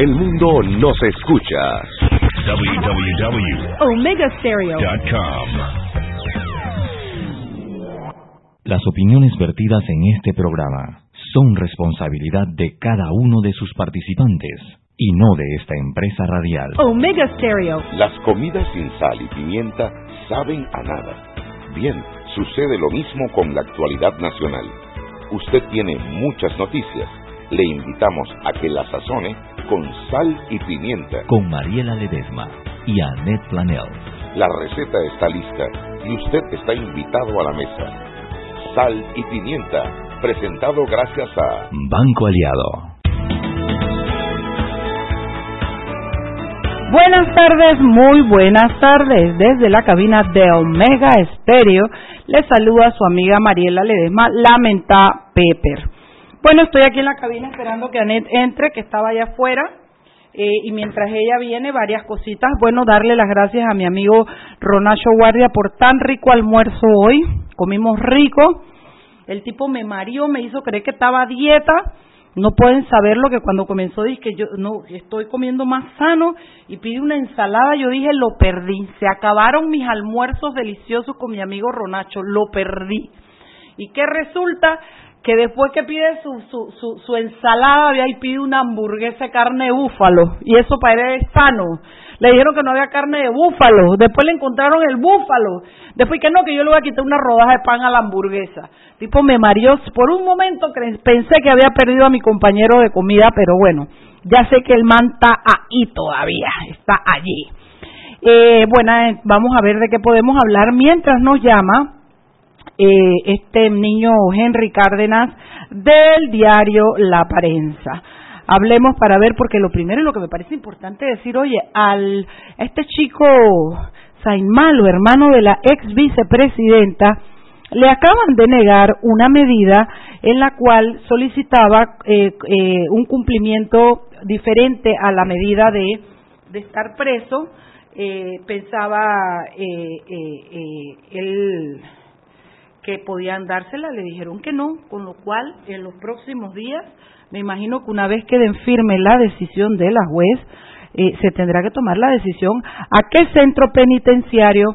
El mundo nos escucha. www.omegastereo.com Las opiniones vertidas en este programa son responsabilidad de cada uno de sus participantes y no de esta empresa radial. Omega Stereo. Las comidas sin sal y pimienta saben a nada. Bien, sucede lo mismo con la actualidad nacional. Usted tiene muchas noticias. Le invitamos a que la sazone con sal y pimienta. Con Mariela Ledesma y Annette Planel. La receta está lista y usted está invitado a la mesa. Sal y pimienta, presentado gracias a Banco Aliado. Buenas tardes, muy buenas tardes. Desde la cabina de Omega Stereo le saluda su amiga Mariela Ledesma, Lamenta Pepper. Bueno, estoy aquí en la cabina esperando que Anet entre, que estaba allá afuera. Eh, y mientras ella viene, varias cositas. Bueno, darle las gracias a mi amigo Ronacho Guardia por tan rico almuerzo hoy. Comimos rico. El tipo me marió, me hizo creer que estaba dieta no pueden saber lo que cuando comenzó dije que yo no estoy comiendo más sano y pide una ensalada, yo dije lo perdí. Se acabaron mis almuerzos deliciosos con mi amigo Ronacho, lo perdí. ¿Y qué resulta? Que después que pide su, su, su, su ensalada, ahí pide una hamburguesa de carne de búfalo. Y eso para él es sano. Le dijeron que no había carne de búfalo. Después le encontraron el búfalo. Después que no, que yo le voy a quitar una rodaja de pan a la hamburguesa. Tipo me mareó. Por un momento pensé que había perdido a mi compañero de comida, pero bueno, ya sé que el man está ahí todavía. Está allí. Eh, bueno, eh, vamos a ver de qué podemos hablar mientras nos llama eh, este niño Henry Cárdenas del diario La Prensa. Hablemos para ver, porque lo primero y lo que me parece importante decir, oye, al este chico Sainmalo, hermano de la ex vicepresidenta, le acaban de negar una medida en la cual solicitaba eh, eh, un cumplimiento diferente a la medida de, de estar preso. Eh, pensaba él que podían dársela, le dijeron que no, con lo cual en los próximos días, me imagino que una vez queden firme la decisión de la juez, eh, se tendrá que tomar la decisión a qué centro penitenciario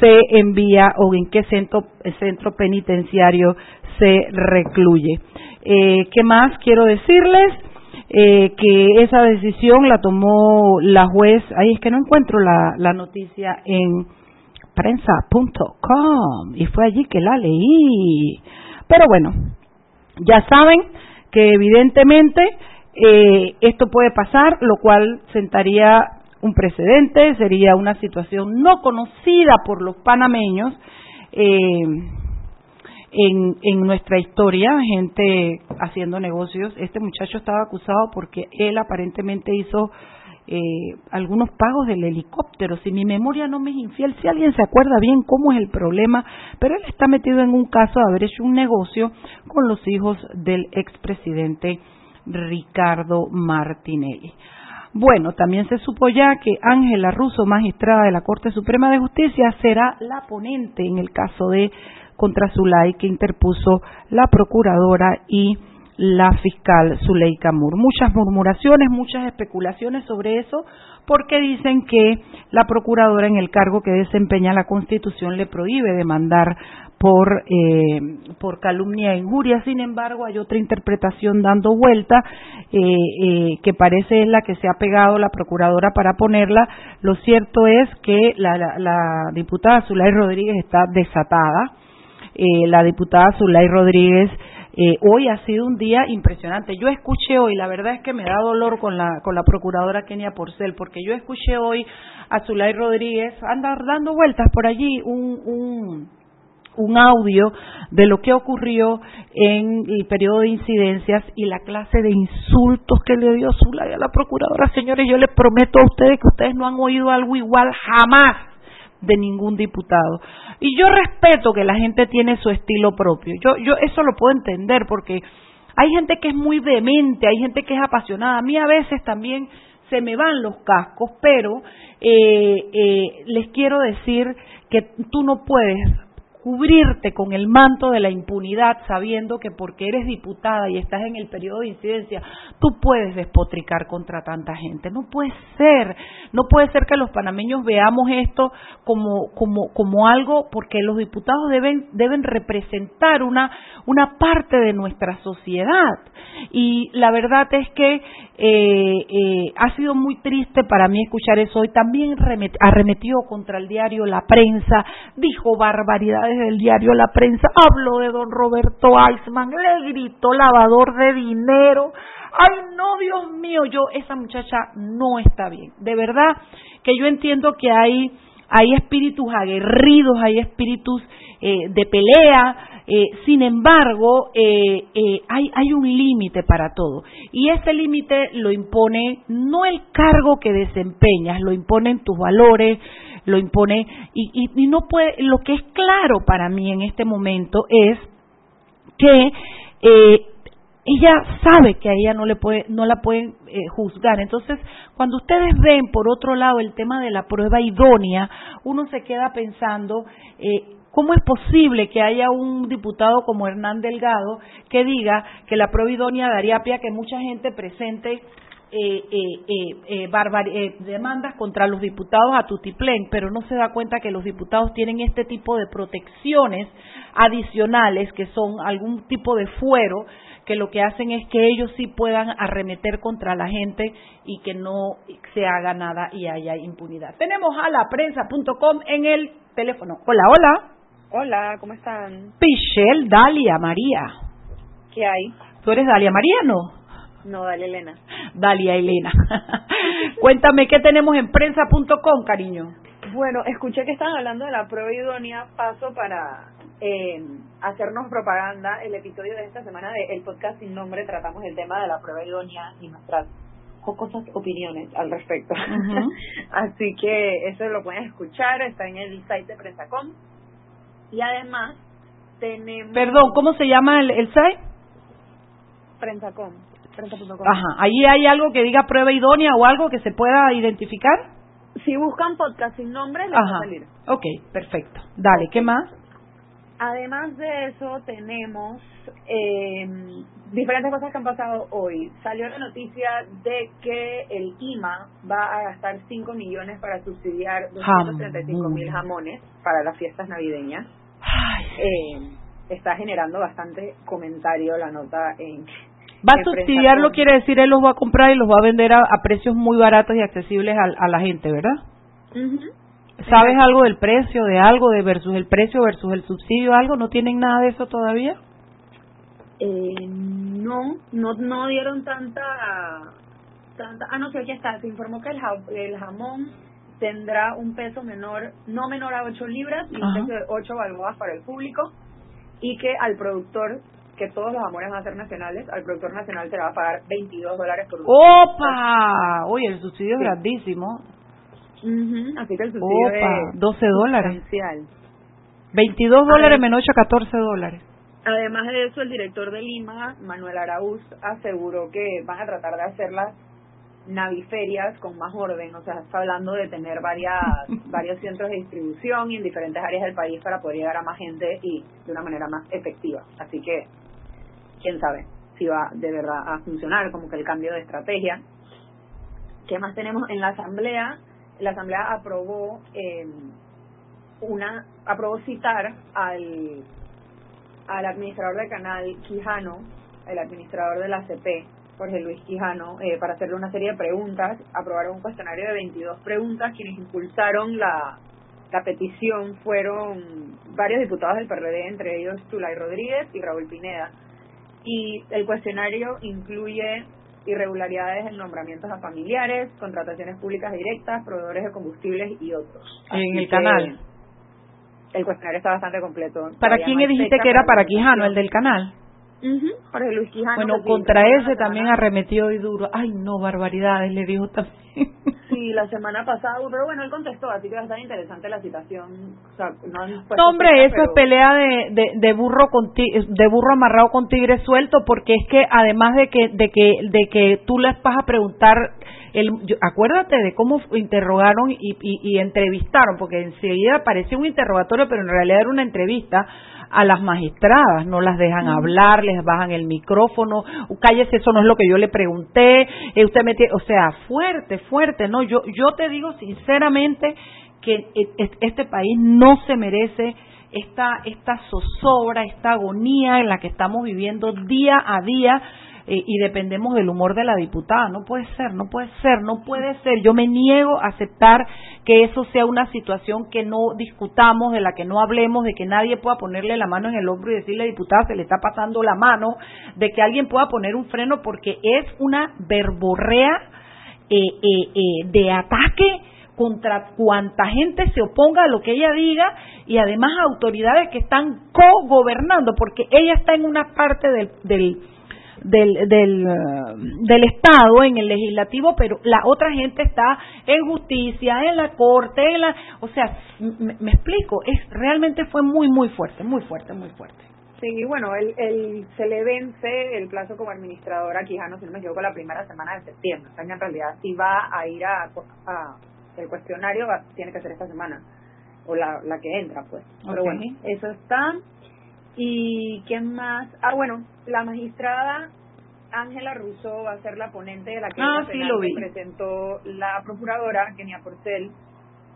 se envía o en qué centro, centro penitenciario se recluye. Eh, ¿Qué más quiero decirles? Eh, que esa decisión la tomó la juez, ahí es que no encuentro la, la noticia en prensa.com y fue allí que la leí. Pero bueno, ya saben que evidentemente eh, esto puede pasar, lo cual sentaría un precedente, sería una situación no conocida por los panameños eh, en, en nuestra historia, gente haciendo negocios. Este muchacho estaba acusado porque él aparentemente hizo eh, algunos pagos del helicóptero. Si mi memoria no me es infiel, si alguien se acuerda bien cómo es el problema, pero él está metido en un caso de haber hecho un negocio con los hijos del expresidente Ricardo Martinelli. Bueno, también se supo ya que Ángela Russo, magistrada de la Corte Suprema de Justicia, será la ponente en el caso de contra Zulay que interpuso la procuradora y la fiscal Zuleika Mur. Muchas murmuraciones, muchas especulaciones sobre eso, porque dicen que la procuradora en el cargo que desempeña la Constitución le prohíbe demandar por, eh, por calumnia e injuria. Sin embargo, hay otra interpretación dando vuelta eh, eh, que parece es la que se ha pegado la procuradora para ponerla. Lo cierto es que la, la, diputada Zulay Rodríguez está desatada. la diputada Zulay Rodríguez eh, hoy ha sido un día impresionante. Yo escuché hoy, la verdad es que me da dolor con la, con la procuradora Kenia Porcel, porque yo escuché hoy a Zulay Rodríguez andar dando vueltas por allí un, un, un audio de lo que ocurrió en el periodo de incidencias y la clase de insultos que le dio Zulay a la procuradora. Señores, yo les prometo a ustedes que ustedes no han oído algo igual jamás de ningún diputado. Y yo respeto que la gente tiene su estilo propio. Yo, yo eso lo puedo entender porque hay gente que es muy demente, hay gente que es apasionada. A mí a veces también se me van los cascos, pero eh, eh, les quiero decir que tú no puedes cubrirte con el manto de la impunidad sabiendo que porque eres diputada y estás en el periodo de incidencia, tú puedes despotricar contra tanta gente. No puede ser, no puede ser que los panameños veamos esto como, como, como algo, porque los diputados deben, deben representar una, una parte de nuestra sociedad. Y la verdad es que eh, eh, ha sido muy triste para mí escuchar eso hoy. También arremetió contra el diario La Prensa, dijo barbaridades del diario La Prensa, habló de don Roberto Eisman, le gritó lavador de dinero. Ay, no, Dios mío, yo, esa muchacha no está bien. De verdad que yo entiendo que hay, hay espíritus aguerridos, hay espíritus eh, de pelea, eh, sin embargo, eh, hay, hay un límite para todo. Y ese límite lo impone no el cargo que desempeñas, lo imponen tus valores, lo impone y, y, no puede, lo que es claro para mí en este momento es que eh, ella sabe que a ella no le puede, no la pueden eh, juzgar. Entonces, cuando ustedes ven por otro lado el tema de la prueba idónea, uno se queda pensando eh, ¿Cómo es posible que haya un diputado como Hernán Delgado que diga que la prueba idónea daría pie a que mucha gente presente eh, eh, eh, demandas contra los diputados a tutiplén, pero no se da cuenta que los diputados tienen este tipo de protecciones adicionales que son algún tipo de fuero que lo que hacen es que ellos sí puedan arremeter contra la gente y que no se haga nada y haya impunidad. Tenemos a la prensa.com en el teléfono. Hola, hola. Hola, ¿cómo están? Pichel, Dalia, María. ¿Qué hay? ¿Tú eres Dalia María, no? No, Dalia Elena. Dalia Elena. Cuéntame, ¿qué tenemos en prensa.com, cariño? Bueno, escuché que estaban hablando de la prueba idónea. Paso para eh, hacernos propaganda. El episodio de esta semana de El Podcast Sin Nombre tratamos el tema de la prueba idónea y nuestras cosas opiniones al respecto. Así que eso lo pueden escuchar, está en el site de Prensacom. Y además tenemos... Perdón, ¿cómo se llama el, el site? Prensacom. Ajá, ahí hay algo que diga prueba idónea o algo que se pueda identificar. Si buscan podcast sin nombre, les va a salir. Ok, perfecto. Dale, ¿qué más? Además de eso, tenemos eh, diferentes cosas que han pasado hoy. Salió la noticia de que el IMA va a gastar 5 millones para subsidiar 235 mil jamones para las fiestas navideñas. Eh, está generando bastante comentario la nota en Va a subsidiarlo, quiere decir, él los va a comprar y los va a vender a, precios muy baratos y accesibles a, la gente, ¿verdad? ¿Sabes algo del precio, de algo, de versus el precio versus el subsidio, algo? ¿No tienen nada de eso todavía? Eh, no, no, no dieron tanta, tanta. Ah, no sé, aquí está. Se informó que el, el jamón tendrá un peso menor, no menor a 8 libras y un peso de 8 balboas para el público y que al productor que todos los amores van a ser nacionales, al productor nacional se le va a pagar 22 dólares por un ¡Opa! Oye, el subsidio es grandísimo. Así que el subsidio Opa, 12 dólares. 22 dólares menos 8, 14 dólares. Además de eso, el director de Lima, Manuel Araúz, aseguró que van a tratar de hacer las naviferias con más orden, o sea, está hablando de tener varias, varios centros de distribución en diferentes áreas del país para poder llegar a más gente y de una manera más efectiva. Así que quién sabe si va de verdad a funcionar, como que el cambio de estrategia. ¿Qué más tenemos en la asamblea? La asamblea aprobó eh, una aprobó citar al al administrador del canal Quijano, el administrador de la CP, Jorge Luis Quijano, eh, para hacerle una serie de preguntas. Aprobaron un cuestionario de 22 preguntas. Quienes impulsaron la, la petición fueron varios diputados del PRD, entre ellos Tulay Rodríguez y Raúl Pineda y el cuestionario incluye irregularidades en nombramientos a familiares, contrataciones públicas directas, proveedores de combustibles y otros. En el canal. El cuestionario está bastante completo. ¿Para quién le dijiste que era para Quijano, el del canal? Jorge Luis Quijano. Bueno, contra ese también arremetió y duro. Ay, no, barbaridades, le dijo también. Sí, la semana pasada, pero bueno, él contestó, así que va a estar interesante la citación. O sea, no, hombre, eso es pelea de, de, de burro con de burro amarrado con tigre suelto, porque es que además de que de que de que tú les vas a preguntar el, acuérdate de cómo interrogaron y, y, y entrevistaron, porque enseguida parecía un interrogatorio, pero en realidad era una entrevista a las magistradas, no las dejan hablar, les bajan el micrófono, cállese, eso no es lo que yo le pregunté, eh, usted me o sea, fuerte, fuerte, no, yo yo te digo sinceramente que e, este país no se merece esta esta zozobra, esta agonía en la que estamos viviendo día a día eh, y dependemos del humor de la diputada. No puede ser, no puede ser, no puede ser. Yo me niego a aceptar que eso sea una situación que no discutamos, de la que no hablemos, de que nadie pueda ponerle la mano en el hombro y decirle, diputada, se le está pasando la mano, de que alguien pueda poner un freno porque es una verborrea eh, eh, de ataque contra cuanta gente se oponga a lo que ella diga y además autoridades que están co-gobernando, porque ella está en una parte del, del, del Estado, en el legislativo, pero la otra gente está en justicia, en la corte, en la, o sea, me, explico, es realmente fue muy, muy fuerte, muy fuerte, muy fuerte. Sí, y bueno, él, él, se le vence el plazo como administrador a Quijano, si no me equivoco, la primera semana de septiembre. O sea, en realidad, si va a ir a, a el cuestionario, va, tiene que ser esta semana, o la, la que entra, pues. Pero bueno, eso está. ¿Y quién más? Ah, bueno, la magistrada Ángela Russo va a ser la ponente de la que ah, presentó la procuradora Kenia Porcel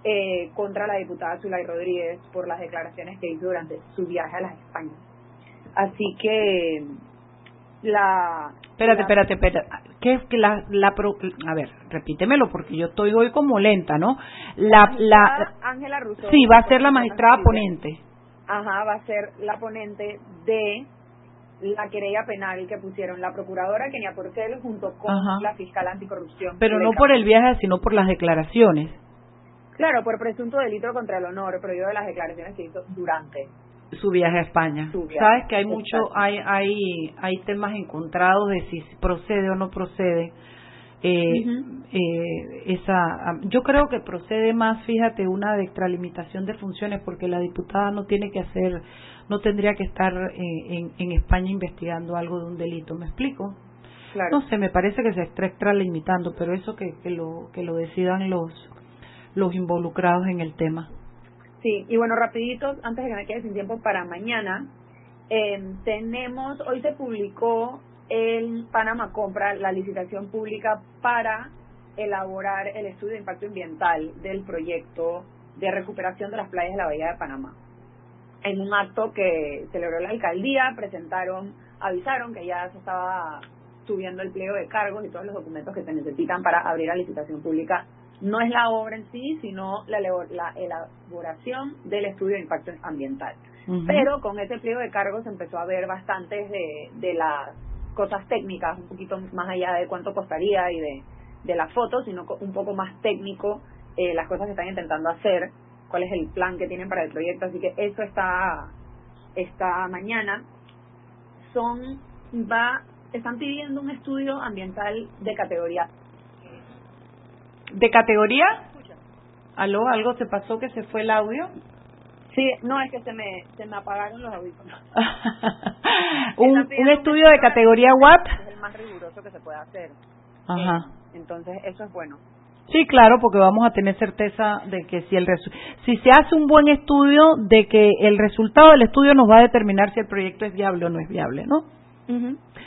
eh, contra la diputada Zulay Rodríguez por las declaraciones que hizo durante su viaje a las España. Así que la espérate espérate espérate. Qué es que la, la a ver repítemelo porque yo estoy hoy como lenta no la la Ángela Russo sí va a ser la magistrada ponente ajá, va a ser la ponente de la querella penal que pusieron la procuradora Kenia Porcel junto con la fiscal anticorrupción. Pero no por el viaje, sino por las declaraciones. Claro, por presunto delito contra el honor, pero yo de las declaraciones que hizo durante su viaje a España. Sabes que hay mucho, hay, hay, hay temas encontrados de si procede o no procede eh, eh, esa yo creo que procede más fíjate una extralimitación de funciones porque la diputada no tiene que hacer no tendría que estar eh, en, España investigando algo de un delito me explico no sé me parece que se está extralimitando pero eso que, que lo que lo decidan los los involucrados en el tema. Sí y bueno rapidito antes de que me quede sin tiempo para mañana eh, tenemos hoy se publicó en Panamá compra la licitación pública para elaborar el estudio de impacto ambiental del proyecto de recuperación de las playas de la Bahía de Panamá. En un acto que celebró la alcaldía, presentaron, avisaron que ya se estaba subiendo el pliego de cargos y todos los documentos que se necesitan para abrir la licitación pública. No es la obra en sí, sino la, elaboración del estudio de impacto ambiental. Pero con ese pliego de cargos empezó a ver bastantes de, de las cosas técnicas, un poquito más allá de cuánto costaría y de, de la foto, sino un poco más técnico eh, las cosas que están intentando hacer, cuál es el plan que tienen para el proyecto, así que eso está esta mañana. Son va están pidiendo un estudio ambiental de categoría. ¿De categoría? ¿Aló? ¿Algo se pasó que se fue el audio? Sí, no, es que se me, se me apagaron los audífonos. un, un estudio de categoría WAP. Es el más riguroso que se puede hacer. Ajá. Eh, entonces, eso es bueno. Sí, claro, porque vamos a tener certeza de que si el si se hace un buen estudio, de que el resultado del estudio nos va a determinar si el proyecto es viable o no es viable, ¿no?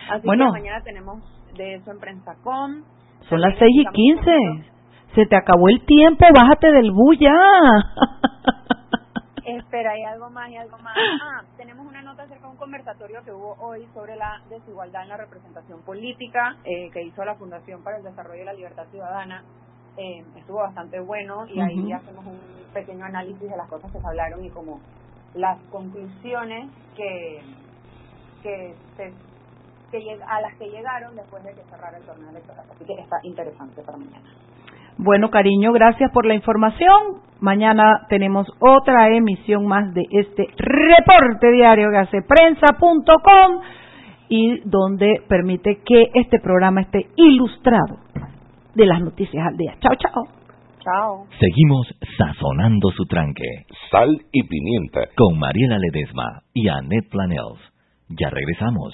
Así bueno, que mañana tenemos de eso en PrensaCom. Son las seis y quince. Se te acabó el tiempo, bájate del bulla. Espera, y algo más, y algo más. Ah, tenemos una nota acerca de un conversatorio que hubo hoy sobre la desigualdad en la representación política eh, que hizo la Fundación para el Desarrollo de la Libertad Ciudadana. Eh, estuvo bastante bueno y ahí hacemos un pequeño análisis de las cosas que se hablaron y como las conclusiones que, que, que a las que llegaron después de que cerrara el torneo electoral. Así que está interesante para mañana. Bueno, cariño, gracias por la información. Mañana tenemos otra emisión más de este reporte diario que hace prensa.com y donde permite que este programa esté ilustrado de las noticias al día. Chao, chao. Chao. Seguimos sazonando su tranque. Sal y pimienta. Con Mariela Ledesma y Annette Planels. Ya regresamos.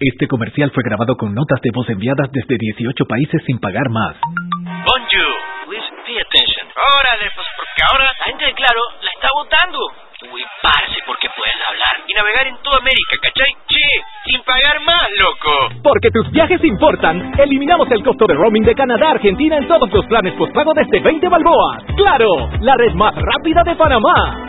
Este comercial fue grabado con notas de voz enviadas desde 18 países sin pagar más. Bonjour, please pay attention. Órale, pues porque ahora la gente de Claro la está votando. Uy, parce, porque puedes hablar y navegar en toda América, ¿cachai? Che, sin pagar más, loco. Porque tus viajes importan, eliminamos el costo de roaming de Canadá a Argentina en todos los planes postpago desde 20 balboas. ¡Claro! La red más rápida de Panamá.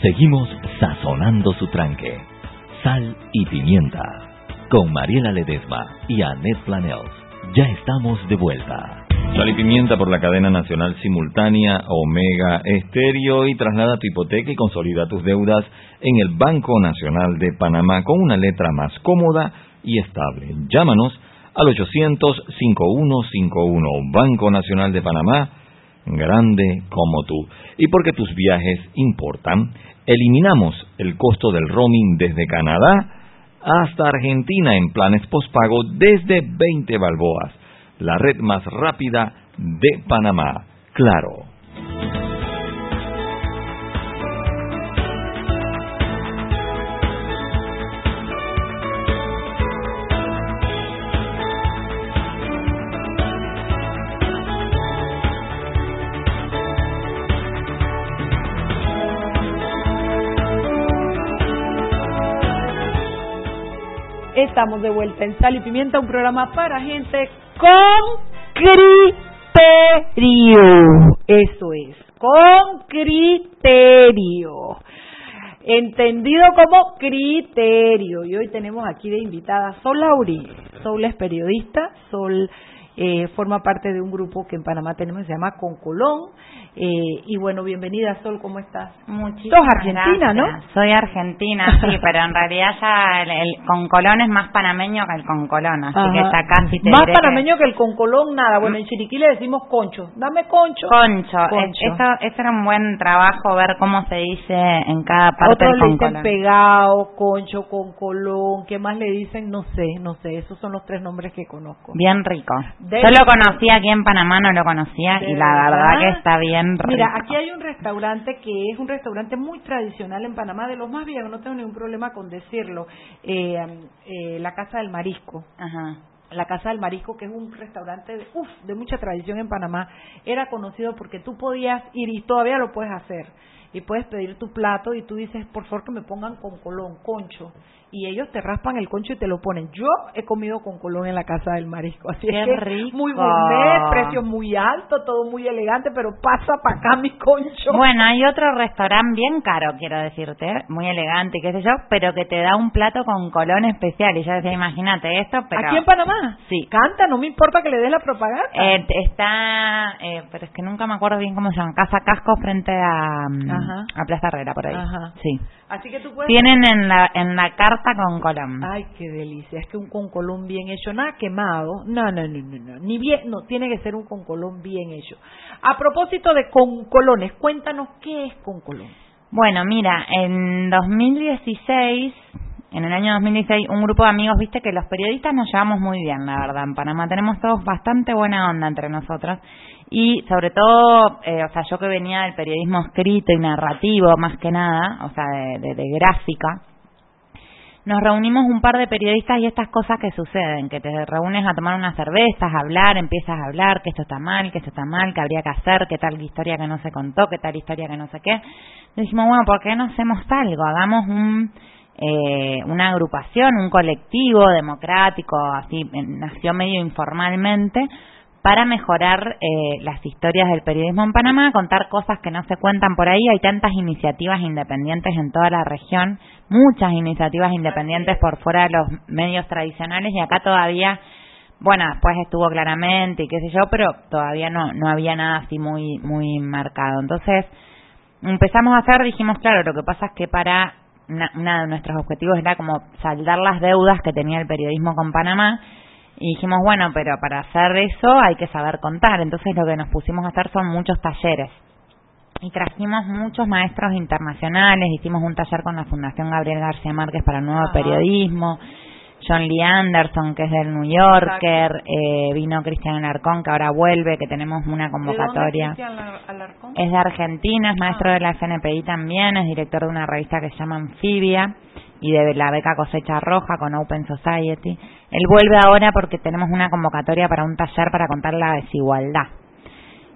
Seguimos sazonando su tranque. Sal y pimienta. Con Mariela Ledesma y Annette Planels. Ya estamos de vuelta. Sal y pimienta por la cadena nacional simultánea Omega Estéreo y traslada tu hipoteca y consolida tus deudas en el Banco Nacional de Panamá con una letra más cómoda y estable. Llámanos al 800-5151 Banco Nacional de Panamá grande como tú. Y porque tus viajes importan, eliminamos el costo del roaming desde Canadá hasta Argentina en planes postpago desde 20 balboas, la red más rápida de Panamá. Claro. Estamos de vuelta en Sal y Pimienta, un programa para gente con criterio. Eso es, con criterio. Entendido como criterio. Y hoy tenemos aquí de invitada Sol Lauri. Sol es periodista, Sol eh, forma parte de un grupo que en Panamá tenemos se llama Concolón. Eh, y bueno, bienvenida Sol, ¿cómo estás? Muchísimas Sos argentina, ¿no? Soy argentina, sí, pero en realidad ya el, concolón es más panameño que el concolón, así que ya casi te Más panameño que el concolón, nada. Bueno, en Chiriquí le decimos concho. Dame concho. Concho. Eso, eso era un buen trabajo ver cómo se dice en cada parte Otros del le dicen pegado, concho, concolón. ¿Qué más le dicen? No sé, no sé. Esos son los tres nombres que conozco. Bien rico. Yo lo conocía aquí en Panamá, no lo conocía y la verdad que está bien Mira, aquí hay un restaurante que es un restaurante muy tradicional en Panamá, de los más viejos, no tengo ningún problema con decirlo, eh, eh, la Casa del Marisco. Ajá la Casa del Marisco, que es un restaurante de, uf, de mucha tradición en Panamá, era conocido porque tú podías ir y todavía lo puedes hacer. Y puedes pedir tu plato y tú dices, por favor que me pongan con colón, concho y ellos te raspan el concho y te lo ponen. Yo he comido con colón en la casa del marisco, así Qué es rico. muy gourmet, precio muy alto, todo muy elegante, pero pasa para acá mi concho. Bueno, hay otro restaurante bien caro, quiero decirte, muy elegante, qué sé yo, pero que te da un plato con colón especial y ya decía, imagínate esto, pero aquí en Panamá. Sí. Canta, no me importa que le des la propaganda. Eh, está, eh, pero es que nunca me acuerdo bien cómo se llama, Casa Casco frente a, mm, Ajá. a Plaza Herrera, por ahí. Ajá. Sí. Así que tú puedes... Tienen en la, en la carta con Colón. Ay, qué delicia. Es que un concolón bien hecho, nada quemado. No, no, no, no, no. Ni bien, no, tiene que ser un concolón bien hecho. A propósito de concolones, cuéntanos qué es concolón. Bueno, mira, en 2016, en el año 2016, un grupo de amigos, viste que los periodistas nos llevamos muy bien, la verdad. En Panamá tenemos todos bastante buena onda entre nosotros. Y sobre todo, eh, o sea, yo que venía del periodismo escrito y narrativo, más que nada, o sea, de, gráfica, nos reunimos un par de periodistas y estas cosas que suceden, que te reúnes a tomar unas cervezas, a hablar, empiezas a hablar que esto está mal, que esto está mal, que habría que hacer, que tal historia que no se contó, que tal historia que no sé qué. Y dijimos, bueno, ¿por qué no hacemos algo? Hagamos un, eh, una agrupación, un colectivo democrático, así, nació medio informalmente, para mejorar eh, las historias del periodismo en Panamá, contar cosas que no se cuentan por ahí. Hay tantas iniciativas independientes en toda la región, muchas iniciativas independientes por fuera de los medios tradicionales y acá todavía, bueno, después estuvo claramente y qué sé yo, pero todavía no, no había nada así muy, muy marcado. Entonces, empezamos a hacer, dijimos, claro, lo que pasa es que para una, una de nuestros objetivos era como saldar las deudas que tenía el periodismo con Panamá y dijimos, bueno, pero para hacer eso hay que saber contar. Entonces lo que nos pusimos a hacer son muchos talleres. Y trajimos muchos maestros internacionales, hicimos un taller con la Fundación Gabriel García Márquez para Nuevo Ajá. Periodismo, John Lee Anderson, que es del New Yorker, eh, vino Cristian Alarcón, que ahora vuelve, que tenemos una convocatoria. ¿De dónde es Cristian Alarcón? Es de Argentina, es maestro Ah. de la FNPI también, es director de una revista que se llama Anfibia y de la beca Cosecha Roja con Open Society. Él vuelve ahora porque tenemos una convocatoria para un taller para contar la desigualdad.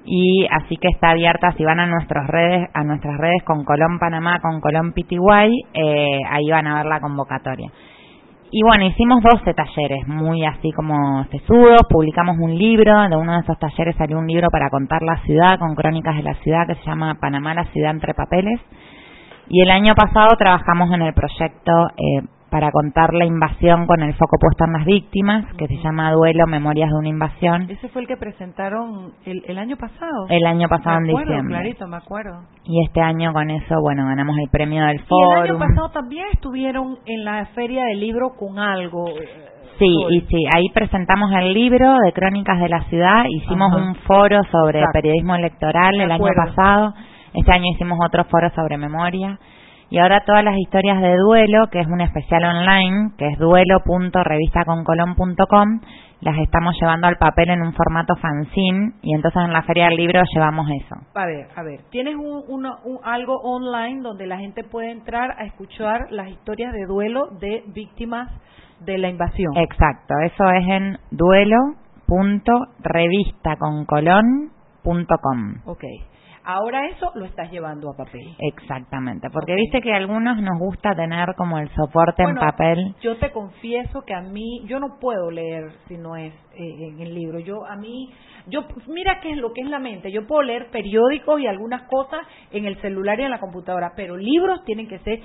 Y así que está abierta, si van a nuestras redes, a nuestras redes con Colón Panamá, con Colón PTY, eh, ahí van a ver la convocatoria. Y bueno, hicimos 12 talleres, muy así como sesudos, publicamos un libro, de uno de esos talleres salió un libro para contar la ciudad, con crónicas de la ciudad, que se llama Panamá, la ciudad entre papeles. Y el año pasado trabajamos en el proyecto eh, para contar la invasión con el foco puesto en las víctimas, que se llama Duelo, Memorias de una invasión, Ese fue el que presentaron el, el año pasado. el año pasado en me acuerdo, diciembre. clarito, me acuerdo. Y este año con eso, bueno, ganamos el premio del Y el foro. año pasado también estuvieron en la feria del libro con algo. eh, Sí, y sí, ahí presentamos el libro de Crónicas de la Ciudad, hicimos Ajá. un foro sobre Exacto. periodismo electoral el año pasado, este año hicimos otro foro sobre memoria, y ahora todas las historias de duelo, que es un especial online, que es duelo.revistaconcolón.com, las estamos llevando al papel en un formato fanzine, y entonces en la Feria del Libro llevamos eso. A ver, a ver, tienes un, una- un- algo online donde la gente puede entrar a escuchar las historias de duelo de víctimas de la invasión. Exacto, eso es en duelo.revistaconcolón.com. Ok. Ahora eso lo estás llevando a papel. Exactamente, porque Ok. viste que a algunos nos gusta tener como el soporte Bueno, en papel. Yo te confieso que a mí, yo no puedo leer si no es eh, en el libro. Yo, a mí, yo, mira qué es lo que es la mente. Yo puedo leer periódicos y algunas cosas en el celular y en la computadora, pero libros tienen que ser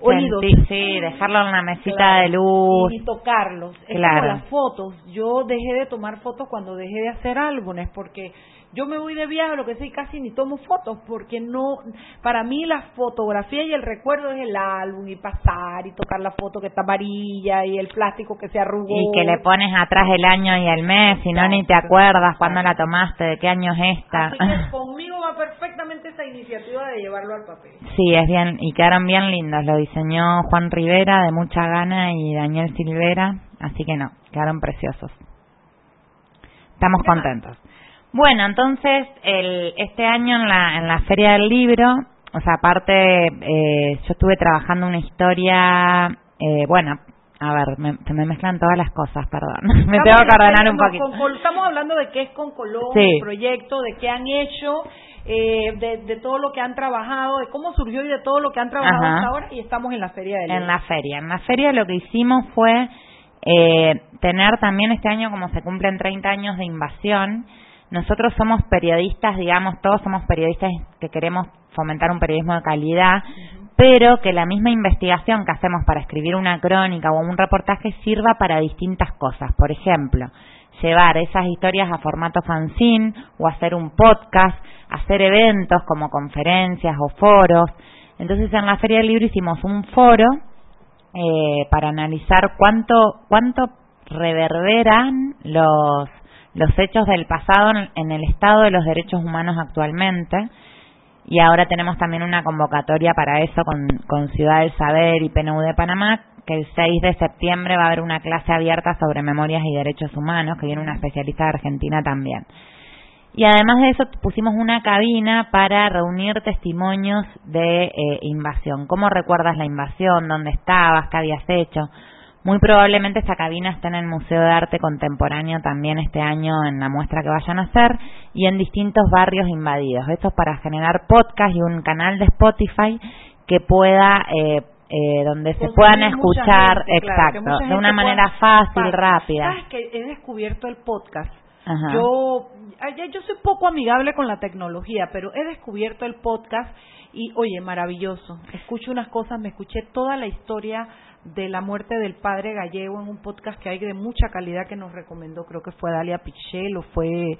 oídos. Sentir, sí, dejarlo en la mesita Claro, de luz. Y, y tocarlos. Es Claro. como las fotos. Yo dejé de tomar fotos cuando dejé de hacer álbumes porque yo me voy de viaje, lo que sé, y casi ni tomo fotos porque no, para mí la fotografía y el recuerdo es el álbum y pasar y tocar la foto que está amarilla y el plástico que se arrugó. Y que le pones atrás el año y el mes, y no ni te acuerdas cuándo la tomaste, de qué año es esta. Así que conmigo va perfectamente esa iniciativa de llevarlo al papel. Sí, es bien, y quedaron bien lindos. Lo diseñó Juan Rivera de mucha gana y Daniel Silvera, así que no, quedaron preciosos. Estamos contentos. Bueno, entonces, el, este año en la, en la Feria del Libro, o sea, aparte, eh, yo estuve trabajando una historia, eh, bueno, a ver, me, se me mezclan todas las cosas, perdón. me Estamos tengo que ordenar un poquito. con estamos hablando de qué es con Colón, Sí. el proyecto, de qué han hecho, eh, de, de todo lo que han trabajado, de cómo surgió y de todo lo que han trabajado Ajá. hasta ahora y estamos en la feria del En la feria. En la feria lo que hicimos fue eh, tener también este año, como se cumplen 30 años de invasión, nosotros somos periodistas, digamos, todos somos periodistas que queremos fomentar un periodismo de calidad, pero que la misma investigación que hacemos para escribir una crónica o un reportaje sirva para distintas cosas. Por ejemplo, llevar esas historias a formato fanzine o hacer un podcast, hacer eventos como conferencias o foros. Entonces en la Feria del Libro hicimos un foro eh, para analizar cuánto, cuánto reverberan los, los hechos del pasado en, el estado de los derechos humanos actualmente. Y ahora tenemos también una convocatoria para eso con, con Ciudad del Saber y PNU de Panamá, que el 6 de septiembre va a haber una clase abierta sobre memorias y derechos humanos, que viene una especialista de Argentina también. Y además de eso pusimos una cabina para reunir testimonios de eh, invasión. ¿Cómo recuerdas la invasión? ¿Dónde estabas? ¿Qué habías hecho? Muy probablemente esta cabina esté en el Museo de Arte Contemporáneo también este año en la muestra que vayan a hacer y en distintos barrios invadidos. Esto es para generar podcast y un canal de Spotify que pueda eh, eh, donde se puedan escuchar, exacto, de una manera fácil, rápida. Sabes que he descubierto el podcast. Yo, yo soy poco amigable con la tecnología, pero he descubierto el podcast y, oye, maravilloso. Escucho unas cosas, me escuché toda la historia de la muerte del padre gallego en un podcast que hay de mucha calidad que nos recomendó, creo que fue Dalia Pichel o fue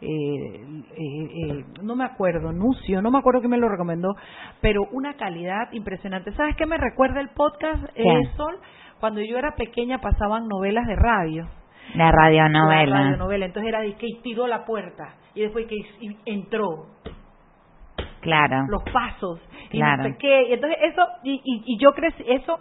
eh, eh, eh, no me acuerdo, Nucio, no me acuerdo quién me lo recomendó, pero una calidad impresionante. ¿Sabes qué me recuerda el podcast, eh, Sol? Cuando yo era pequeña pasaban novelas de radio. La radionovela. La radionovela. Entonces era de que tiró la puerta y después que entró. Claro. Los pasos y Claro. no sé qué. Y entonces eso, y, y, y yo crecí, eso,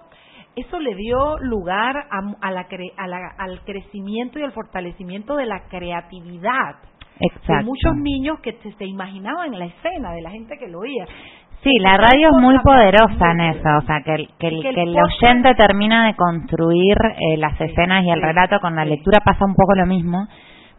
eso le dio lugar a, a la cre- a la- al crecimiento y al fortalecimiento de la creatividad de Exacto. muchos niños que se, se imaginaban la escena de la gente que lo oía. Sí, la radio es muy poderosa en eso, o sea, que el, que el, Que oyente termina de construir eh, las escenas y el relato, con la lectura pasa un poco lo mismo,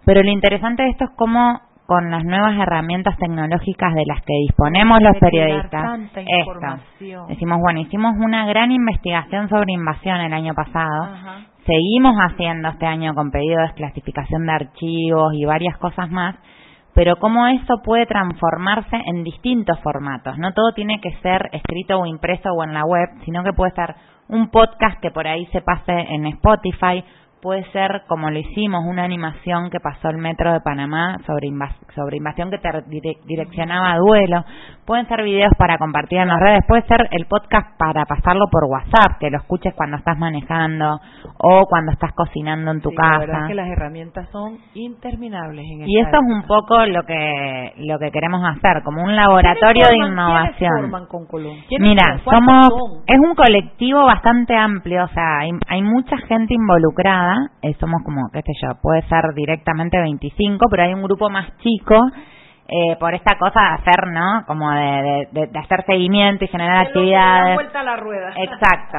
pero lo interesante de esto es cómo con las nuevas herramientas tecnológicas de las que disponemos los periodistas, esto, decimos, bueno, hicimos una gran investigación sobre invasión el año pasado, Ajá. seguimos haciendo este año con pedido de desclasificación de archivos y varias cosas más, pero cómo eso puede transformarse en distintos formatos. No todo tiene que ser escrito o impreso o en la web, sino que puede ser un podcast que por ahí se pase en Spotify, puede ser como lo hicimos, una animación que pasó el Metro de Panamá sobre, invas- sobre invasión que te dire- direccionaba a duelo, pueden ser videos para compartir en las redes, puede ser el podcast para pasarlo por WhatsApp, que lo escuches cuando estás manejando o cuando estás cocinando en tu Sí, La verdad casa. es que las herramientas son interminables en Y eso es un poco lo que lo que queremos hacer, como un laboratorio de ¿Quiénes forman- ¿Quiénes innovación. Mira, somos son? es un colectivo bastante amplio, o sea, hay, hay mucha gente involucrada, eh, somos como, qué sé yo, puede ser directamente 25, pero hay un grupo más chico eh, por esta cosa de hacer, ¿no? Como de, de, de- de hacer seguimiento y generar da actividades. vuelta a la rueda. Exacto.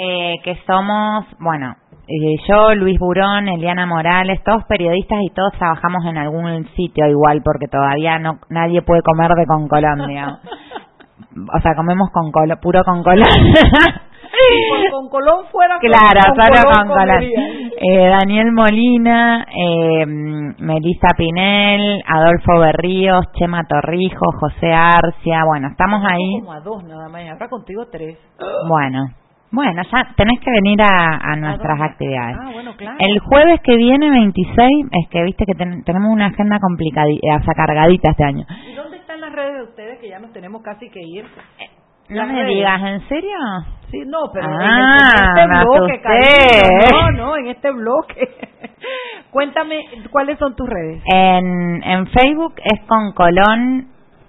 Eh, que somos, bueno, eh, yo, Luis Burón, Eliana Morales, todos periodistas y todos trabajamos en algún sitio igual, porque todavía no nadie puede comer de con Colombia. O sea, comemos con colo, puro con colón. Con, con Colón fuera con- claro, con solo Colón con colón. Eh, Daniel Molina, eh, Melissa Pinel, Adolfo Berríos, Chema Torrijo, José Arcia, bueno, estamos ahí. Como a dos nada más, ahora contigo tres. Bueno, bueno, ya tenés que venir a, a nuestras dónde? actividades. Ah, bueno, claro. El jueves que viene, 26, es que viste que ten- tenemos una agenda complicadita, o sea, cargadita este año. ¿Y dónde están las redes de ustedes que ya nos tenemos casi que ir? No me redes. digas, ¿en serio? Sí, no, pero Ah, en, este bloque, cariño. No, no, en este bloque. Cuéntame, ¿cuáles son tus redes? En, en Facebook es con Colón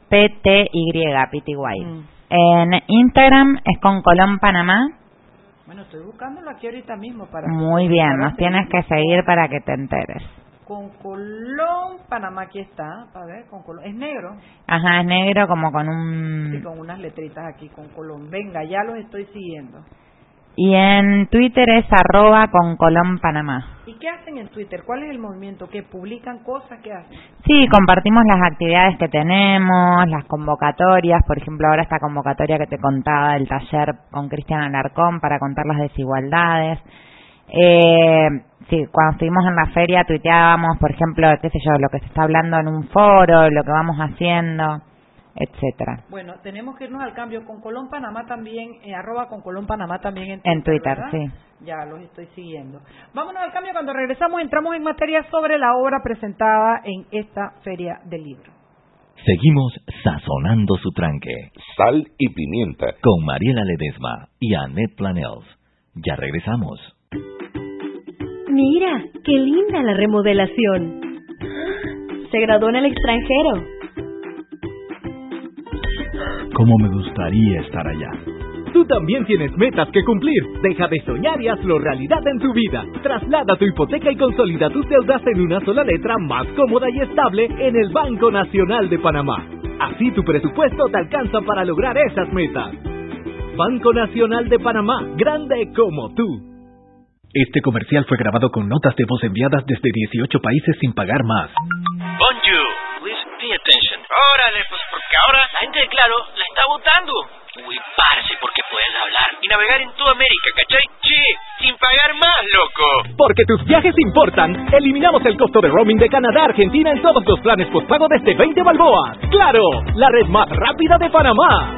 PTY, PTY. Mm. En Instagram es con Colón Panamá. Bueno, estoy buscándolo aquí ahorita mismo para... Muy bien, para nos tienes que seguir para que te enteres. Con Colón, Panamá, aquí está. A ver, con Colón. Es negro. Ajá, es negro como con Sí, un... con unas letritas aquí, con Colón. Venga, ya los estoy siguiendo. Y en Twitter es arroba con Colón Panamá. ¿Y qué hacen en Twitter? ¿Cuál es el movimiento? ¿Que publican cosas? ¿Qué hacen? Sí, compartimos las actividades que tenemos, las convocatorias, por ejemplo, ahora esta convocatoria que te contaba del taller con Cristian Alarcón para contar las desigualdades. Eh, sí, cuando estuvimos en la feria tuiteábamos, por ejemplo, qué sé yo, lo que se está hablando en un foro, lo que vamos haciendo. etcétera. Bueno, tenemos que irnos al cambio con Colón Panamá también, eh, arroba con Colón Panamá también en Twitter. En Twitter, ¿verdad? sí. Ya los estoy siguiendo. Vámonos al cambio. Cuando regresamos entramos en materia sobre la obra presentada en esta feria del libro. Seguimos sazonando su tranque. Sal y pimienta. Con Mariela Ledesma y Annette Planels. Ya regresamos. Mira, qué linda la remodelación. Se graduó en el extranjero. Cómo me gustaría estar allá. Tú también tienes metas que cumplir. Deja de soñar y hazlo realidad en tu vida. Traslada tu hipoteca y consolida tus deudas en una sola letra más cómoda y estable en el Banco Nacional de Panamá. Así tu presupuesto te alcanza para lograr esas metas. Banco Nacional de Panamá, grande como tú. Este comercial fue grabado con notas de voz enviadas desde 18 países sin pagar más. Bonjour, please pay attention. Órale, pues porque ahora la gente de Claro la está votando. Uy, parce, porque puedes hablar y navegar en toda América, ¿cachai? Che, sin pagar más, loco. Porque tus viajes importan, eliminamos el costo de roaming de Canadá a Argentina en todos los planes postpago desde 20 balboas. ¡Claro! La red más rápida de Panamá.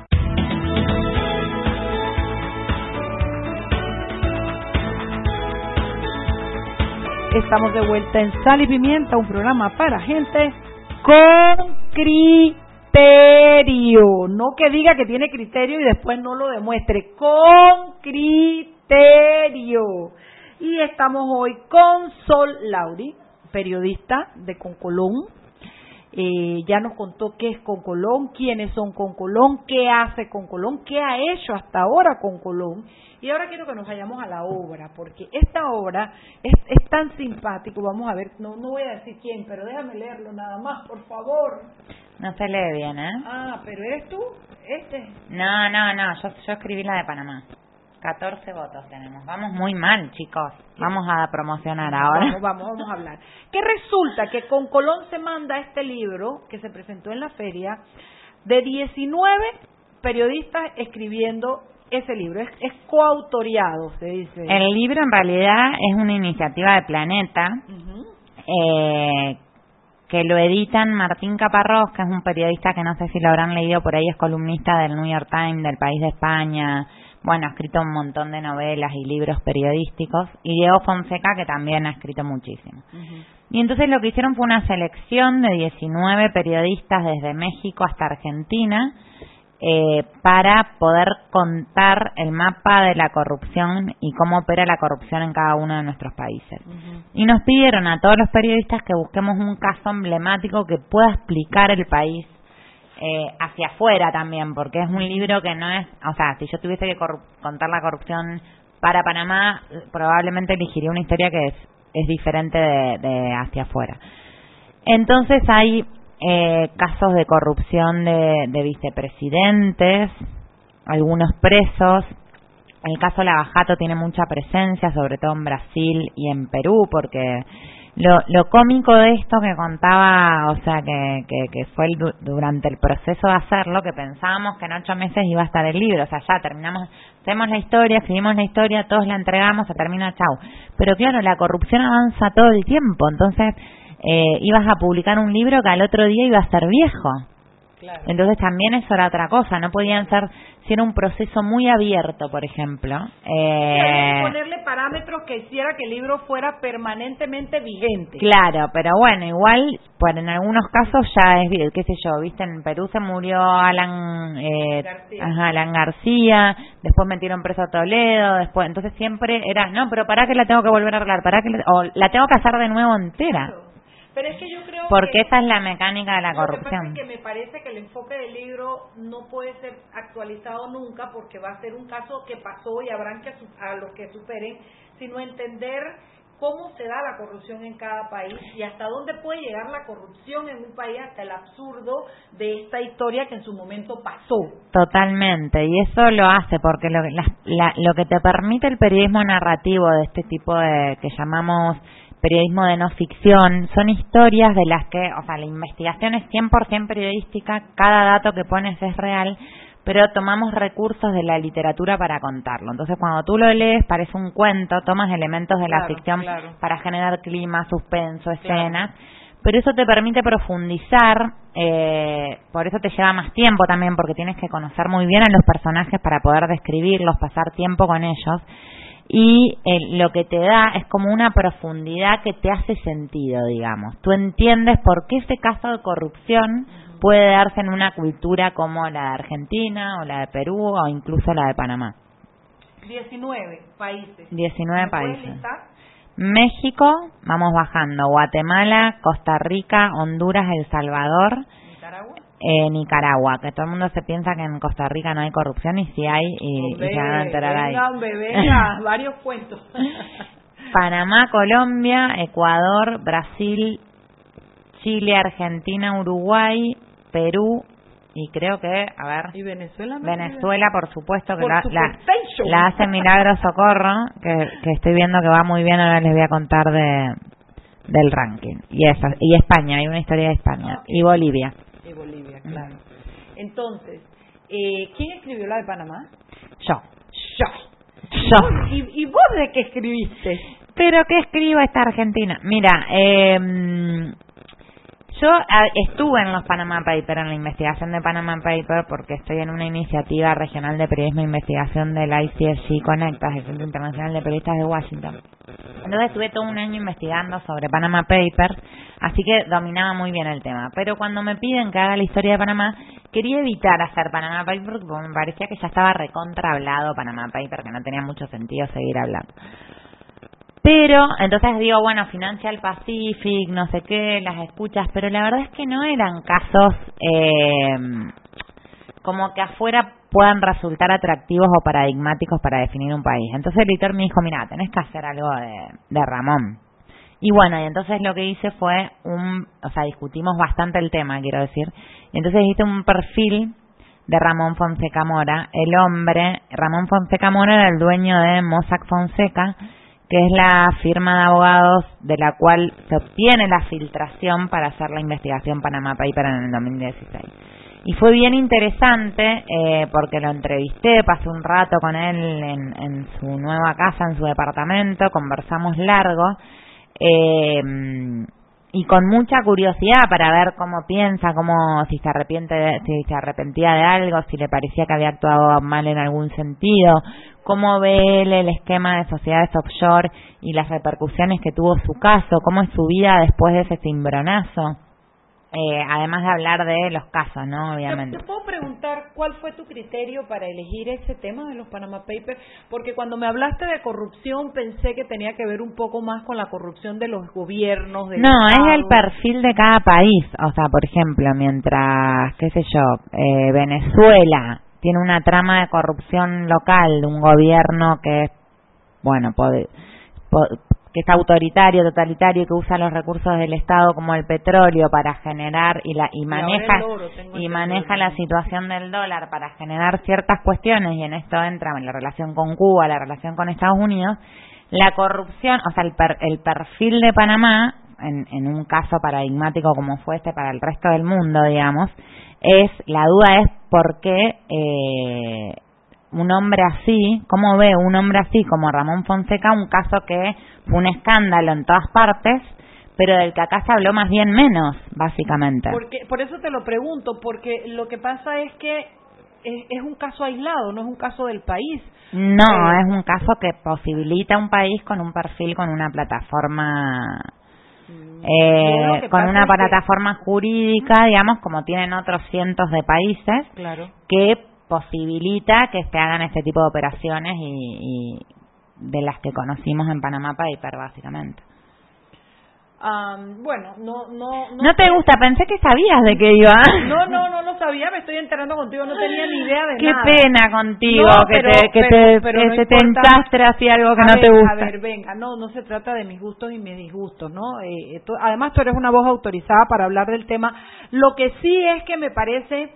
Estamos de vuelta en Sal y Pimienta, un programa para gente con criterio. No que diga que tiene criterio y después no lo demuestre. Con criterio. Y estamos hoy con Sol Lauri, periodista de Concolón. Eh, ya nos contó qué es Concolón, quiénes son Concolón, qué hace Concolón, qué ha hecho hasta ahora Concolón. Y ahora quiero que nos vayamos a la obra, porque esta obra es, es tan simpático. Vamos a ver, no, no voy a decir quién, pero déjame leerlo nada más, por favor. No se lee bien, ¿eh? Ah, pero eres tú, este. No, no, no, yo, yo escribí la de Panamá. 14 votos tenemos. Vamos muy mal, chicos. Vamos a promocionar ahora. Vamos, vamos, vamos a hablar. Que resulta que con Colón se manda este libro que se presentó en la feria de 19 periodistas escribiendo ese libro. Es, es coautoriado, se dice. El libro en realidad es una iniciativa de Planeta Ujú. eh, que lo editan Martín Caparrós, que es un periodista que no sé si lo habrán leído por ahí, es columnista del New York Times, del País de España, bueno, ha escrito un montón de novelas y libros periodísticos, y Diego Fonseca, que también ha escrito muchísimo. Y entonces lo que hicieron fue una selección de 19 periodistas desde México hasta Argentina eh, para poder contar el mapa de la corrupción y cómo opera la corrupción en cada uno de nuestros países. Y nos pidieron a todos los periodistas que busquemos un caso emblemático que pueda explicar el país eh, hacia afuera también, porque es un libro que no es, o sea, si yo tuviese que contar la corrupción para Panamá, probablemente elegiría una historia que es, es diferente de, de hacia afuera. Entonces hay eh, casos de corrupción de, de vicepresidentes, algunos presos. El caso Lavajato tiene mucha presencia, sobre todo en Brasil y en Perú, porque lo, lo cómico de esto que contaba, o sea, que, que, que fue el du- durante el proceso de hacerlo, que pensábamos que en ocho meses iba a estar el libro, o sea, ya terminamos, hacemos la historia, escribimos la historia, todos la entregamos, se termina, chau. Pero claro, la corrupción avanza todo el tiempo, entonces eh, ibas a publicar un libro que al otro día iba a ser viejo. Entonces también eso era otra cosa, no podían ser, si era un proceso muy abierto, por ejemplo. Eh, ponerle parámetros que hiciera que el libro fuera permanentemente vigente. Claro, pero bueno, igual, pues en algunos casos ya es, qué sé yo, viste, en Perú se murió Alan, eh, García. ajá, Alan García, después metieron preso a Toledo, después, entonces siempre era, no, pero para que la tengo que volver a arreglar, para que, la- o la tengo que hacer de nuevo entera, Pero es que yo creo porque que esa es la mecánica de la Lo que pasa corrupción. es que me parece que el enfoque del libro no puede ser actualizado nunca porque va a ser un caso que pasó y habrán que a los que superen, sino entender cómo se da la corrupción en cada país y hasta dónde puede llegar la corrupción en un país hasta el absurdo de esta historia que en su momento pasó. Totalmente, y eso lo hace porque lo, la- la- lo que te permite el periodismo narrativo de este tipo de que llamamos periodismo de no ficción son historias de las que, o sea, la investigación es 100% periodística, cada dato que pones es real, pero tomamos recursos de la literatura para contarlo. Entonces, cuando tú lo lees, parece un cuento, tomas elementos de la ficción claro. para generar clima, suspenso, escenas, pero eso te permite profundizar, eh, por eso te lleva más tiempo también, porque tienes que conocer muy bien a los personajes para poder describirlos, pasar tiempo con ellos, y eh, lo que te da es como una profundidad que te hace sentido, digamos. Tú entiendes por qué ese caso de corrupción puede darse en una cultura como la de Argentina, o la de Perú, o incluso la de Panamá. 19 países. 19 ¿Me puedes países. México, vamos bajando, Guatemala, Costa Rica, Honduras, El Salvador. Eh, Nicaragua, que todo el mundo se piensa que en Costa Rica no hay corrupción y sí hay y, y se van a enterar ahí. venga, hombre, venga, varios cuentos. Panamá, Colombia, Ecuador, Brasil, Chile, Argentina, Uruguay, Perú y creo que, a ver, y Venezuela. por supuesto, que Por la, la, hace Milagro Socorro, que, que estoy viendo que va muy bien, ahora les voy a contar de del ranking. Y esa, y España, hay una historia de España. Y Bolivia. Y Bolivia, claro. Entonces, eh, ¿quién escribió la de Panamá? Yo. Yo. Yo. ¿Y, y vos de qué escribiste? Pero ¿qué escribo esta Argentina? Mira, eh, yo estuve en los Panama Papers, en la investigación de Panama Papers, porque estoy en una iniciativa regional de periodismo e investigación del ICSG Conectas, el Centro Internacional de Periodistas de Washington. Entonces estuve todo un año investigando sobre Panama Papers, así que dominaba muy bien el tema. Pero cuando me piden que haga la historia de Panamá, quería evitar hacer Panama Papers porque me parecía que ya estaba recontra hablado Panama Papers, que no tenía mucho sentido seguir hablando. Pero, entonces digo, bueno, Financial Pacific, no sé qué, las escuchas, pero la verdad es que no eran casos eh, como que afuera puedan resultar atractivos o paradigmáticos para definir un país. Entonces el editor me dijo, mira, tenés que hacer algo de, Ramón. Y bueno, y entonces lo que hice fue un, o sea, discutimos bastante el tema, quiero decir. Y entonces hice un perfil de Ramón Fonseca Mora. El hombre, Ramón Fonseca Mora era el dueño de Mossack Fonseca, que es la firma de abogados de la cual se obtiene la filtración para hacer la investigación Panama Paper en el 2016. Y fue bien interesante eh, porque lo entrevisté, pasé un rato con él en, en su nueva casa, en su departamento, conversamos largo eh, y con mucha curiosidad para ver cómo piensa, cómo si se arrepiente, si se arrepentía de algo, si le parecía que había actuado mal en algún sentido, cómo ve él el esquema de sociedades offshore y las repercusiones que tuvo su caso, cómo es su vida después de ese cimbronazo. Eh, además de hablar de los casos, ¿no? Obviamente. ¿Te puedo preguntar cuál fue tu criterio para elegir ese tema de los Panama Papers? Porque cuando me hablaste de corrupción pensé que tenía que ver un poco más con la corrupción de los gobiernos. del No, es el perfil de cada país. O sea, por ejemplo, mientras, qué sé yo, eh, Venezuela tiene una trama de corrupción local de un gobierno que es, bueno, que es autoritario, totalitario, que usa los recursos del Estado como el petróleo para generar y la y maneja oro, y maneja la situación del dólar para generar ciertas cuestiones y en esto entra en la relación con Cuba, la relación con Estados Unidos, la corrupción, o sea, el, per- el perfil de Panamá, en, en un caso paradigmático como fue este para el resto del mundo, digamos, es, la duda es por qué eh, un hombre así, cómo ve un hombre así como Ramón Fonseca un caso que fue un escándalo en todas partes, pero del que acá se habló más bien menos, básicamente. Porque, por eso te lo pregunto, porque lo que pasa es que es, es un caso aislado, no es un caso del país. No, Eh, es un caso que posibilita un país con un perfil, con una plataforma, eh, con una que- plataforma jurídica, digamos, como tienen otros cientos de países, Claro. que posibilita que se hagan este tipo de operaciones y, y de las que conocimos en Panamá Paper, básicamente. Am, bueno, no, no, no. No te gusta, pensé que sabías de qué iba. No, no, no lo sabía, me estoy enterando contigo, no tenía ni idea de Qué nada. pena contigo No, que pero- te, que pero- te, pero que no se te así algo que A no ver, te gusta. A ver, venga, no, no se trata de mis gustos y mis disgustos, ¿no? Eh, tú- además, tú eres una voz autorizada para hablar del tema. Lo que sí es que me parece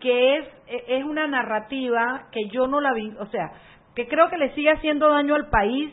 que es, eh, es una narrativa que yo no la vi, o sea, que creo que le sigue haciendo daño al país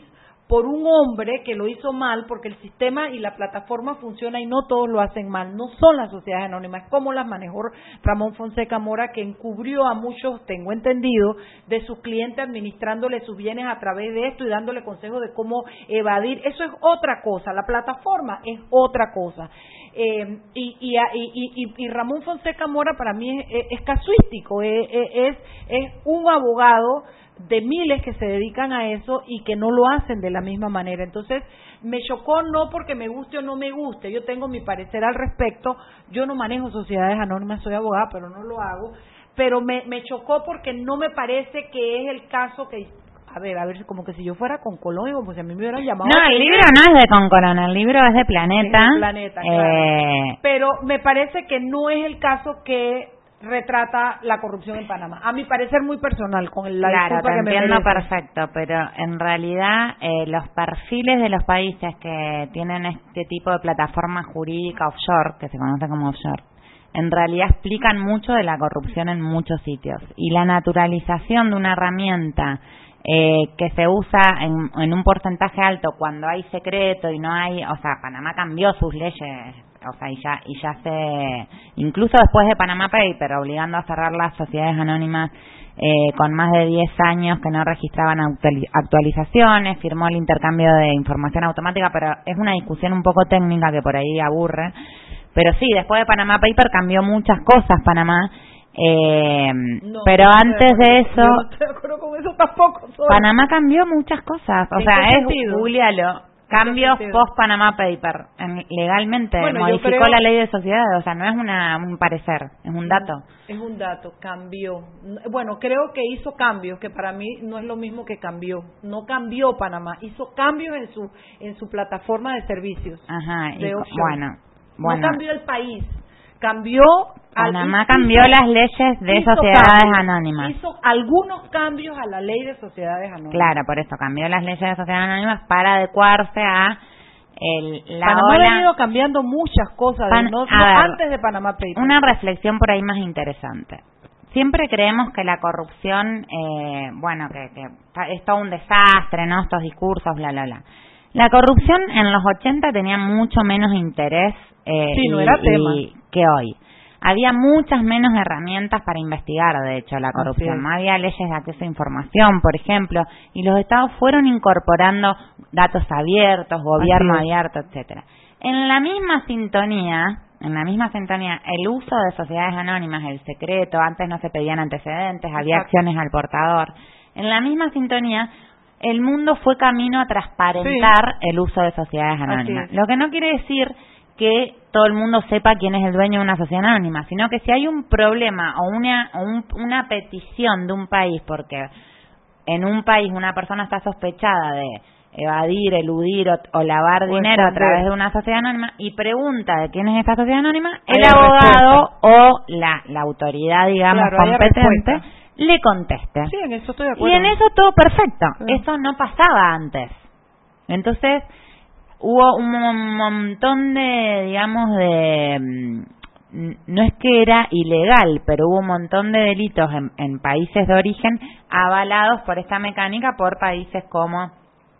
por un hombre que lo hizo mal, porque el sistema y la plataforma funciona y no todos lo hacen mal, no son las sociedades anónimas, como las manejó Ramón Fonseca Mora, que encubrió a muchos, tengo entendido, de sus clientes administrándole sus bienes a través de esto y dándole consejos de cómo evadir. Eso es otra cosa, la plataforma es otra cosa. Eh, y, y, y, y- Ramón Fonseca Mora para mí es, es- casuístico, es, es un abogado de miles que se dedican a eso y que no lo hacen de la misma manera. Entonces, me chocó no porque me guste o no me guste, yo tengo mi parecer al respecto, yo no manejo sociedades anónimas, soy abogada, pero no lo hago, pero me, me chocó porque no me parece que es el caso que, a ver, a ver, como que si yo fuera con Colón, como si a mí me hubieran llamado. No, el libro no es de Concorona, el libro es de Planeta. Es de Planeta, claro. Eh, Pero me parece que no es el caso que retrata la corrupción en Panamá. A mi parecer muy personal, con la claro, disculpa te que entiendo perfecto, pero en realidad eh, los perfiles de los países que tienen este tipo de plataforma jurídica offshore, que se conoce como offshore, en realidad explican mucho de la corrupción en muchos sitios. Y la naturalización de una herramienta eh, que se usa en, en un porcentaje alto cuando hay secreto y no hay, o sea, Panamá cambió sus leyes, o sea, y ya, y ya se, incluso después de Panamá Paper, obligando a cerrar las sociedades anónimas eh, con más de 10 años que no registraban actuali- actualizaciones, firmó el intercambio de información automática, pero es una discusión un poco técnica que por ahí aburre. Pero sí, después de Panamá Paper cambió muchas cosas Panamá, eh, No, pero no antes de eso, no estoy de acuerdo con eso tampoco. Panamá cambió muchas cosas. O ¿En sea, es, googlealo, cambios post Panamá Paper, en- legalmente, Bueno, modificó creo- la ley de sociedades, o sea, no es una, un parecer, es un dato. Es un dato, cambió. Bueno, creo que hizo cambios, que para mí no es lo mismo que cambió. No cambió Panamá, hizo cambios en su en su plataforma de servicios. Ajá, y de bueno, bueno. No cambió el país, cambió... al- Panamá hizo- cambió las leyes de sociedades cambios, anónimas. Hizo algunos cambios a la ley de sociedades anónimas. Claro, por eso cambió las leyes de sociedades anónimas para adecuarse a el, la Panamá ha ola. venido cambiando muchas cosas Pan- de- no- no ver, antes de Panamá Papers. Una reflexión por ahí más interesante. Siempre creemos que la corrupción, eh, bueno, que, que es todo un desastre, ¿no? Estos discursos, bla, bla, bla. La corrupción en los 80 tenía mucho menos interés eh, Sí, no y- era y tema. que hoy. Había muchas menos herramientas para investigar, de hecho, la corrupción. No había leyes de acceso a información, por ejemplo, y los estados fueron incorporando datos abiertos, gobierno Así abierto, etcétera. En la misma sintonía, en la misma sintonía, el uso de sociedades anónimas, el secreto, antes no se pedían antecedentes, había Exacto. acciones al portador. En la misma sintonía, el mundo fue camino a transparentar el uso de sociedades anónimas. Lo que no quiere decir que todo el mundo sepa quién es el dueño de una sociedad anónima, sino que si hay un problema o una, o un- una petición de un país, porque en un país una persona está sospechada de evadir, eludir o, o lavar O dinero a través de una sociedad anónima y pregunta de quién es esta sociedad anónima, el abogado o la, la autoridad, digamos, Claro, competente le conteste. Sí, en eso estoy de Y acuerdo. en eso todo perfecto. Sí. Eso no pasaba antes. Entonces, hubo un mon- montón de, digamos, de... mm, No es que era ilegal, pero hubo un montón de delitos en, en países de origen avalados por esta mecánica por países como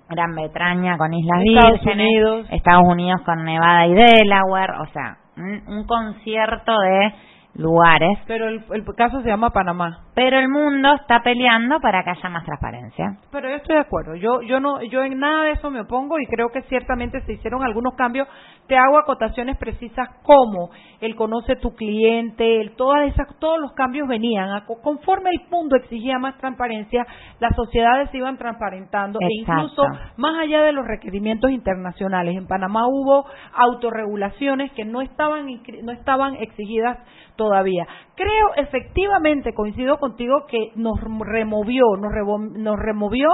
Gran Bretaña con Islas Estados Vírgenes, Unidos. Estados Unidos con Nevada y Delaware, o sea, un, un concierto de lugares. Pero el, el caso se llama Panamá. Pero el mundo está peleando para que haya más transparencia. Pero yo estoy de acuerdo. Yo, yo no, yo en nada de eso me opongo y creo que ciertamente se hicieron algunos cambios. Te hago acotaciones precisas como el conoce tu cliente, el, todas esas, todos los cambios venían a- conforme el mundo exigía más transparencia, las sociedades se iban transparentando e incluso más allá de los requerimientos internacionales. En Panamá hubo autorregulaciones que no estaban no estaban exigidas todavía. Creo efectivamente, coincido contigo, que nos removió, nos, nos removió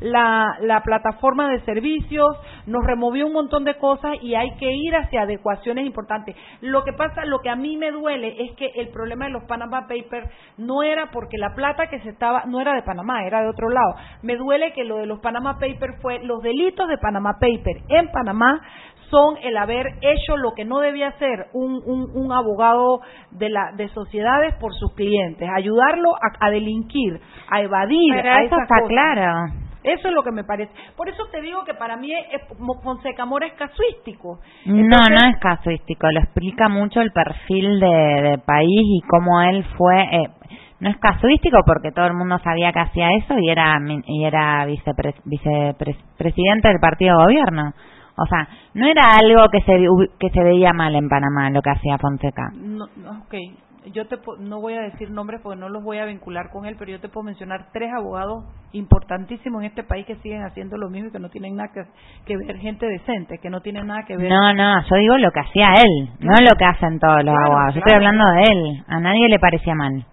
la, la plataforma de servicios, nos removió un montón de cosas y hay que ir hacia adecuaciones importantes. Lo que pasa, lo que a mí me duele es que el problema de los Panama Papers no era porque la plata que se estaba, no era de Panamá, era de otro lado. Me duele que lo de los Panama Papers fue los delitos de Panama Papers en Panamá son el haber hecho lo que no debía hacer un, un, un abogado de, la, de sociedades por sus clientes, ayudarlo a, a delinquir, a evadir. Pero a eso está cosas. claro. Eso es lo que me parece. Por eso te digo que para mí es, Fonseca Mora es casuístico. No, Entonces- no es casuístico, lo explica mucho el perfil de, de país y cómo él fue. eh, no es casuístico porque todo el mundo sabía que hacía eso y era y era vicepre- vicepresidente del partido de gobierno. O sea, no era algo que se que se veía mal en Panamá lo que hacía Fonseca. No, no, ok, yo te no voy a decir nombres porque no los voy a vincular con él, pero yo te puedo mencionar tres abogados importantísimos en este país que siguen haciendo lo mismo y que no tienen nada que, que ver, gente decente, que no tienen nada que ver. No, no, yo digo lo que hacía él, no lo que hacen todos los Claro, abogados. Yo estoy hablando de él. A nadie le parecía mal.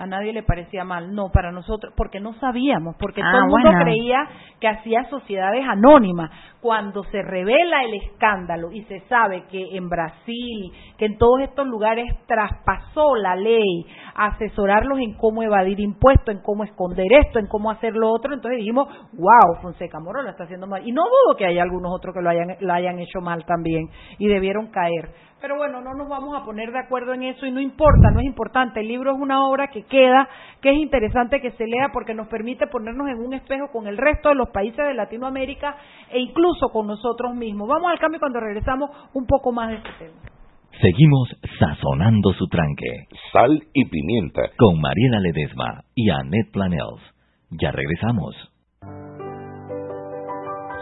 A nadie le parecía mal, no, para nosotros, porque no sabíamos, porque Ah, todo el mundo bueno. creía que hacía sociedades anónimas. Cuando se revela el escándalo y se sabe que en Brasil, que en todos estos lugares traspasó la ley a asesorarlos en cómo evadir impuestos, en cómo esconder esto, en cómo hacer lo otro, entonces dijimos, wow, Fonseca Moro lo está haciendo mal. Y no dudo que haya algunos otros que lo hayan, lo hayan hecho mal también y debieron caer. Pero bueno, no nos vamos a poner de acuerdo en eso y no importa, no es importante. El libro es una obra que queda, que es interesante que se lea porque nos permite ponernos en un espejo con el resto de los países de Latinoamérica e incluso con nosotros mismos. Vamos al cambio cuando regresamos un poco más de este tema. Seguimos sazonando su tranque. Sal y pimienta. Con Mariela Ledesma y Annette Planels. Ya regresamos.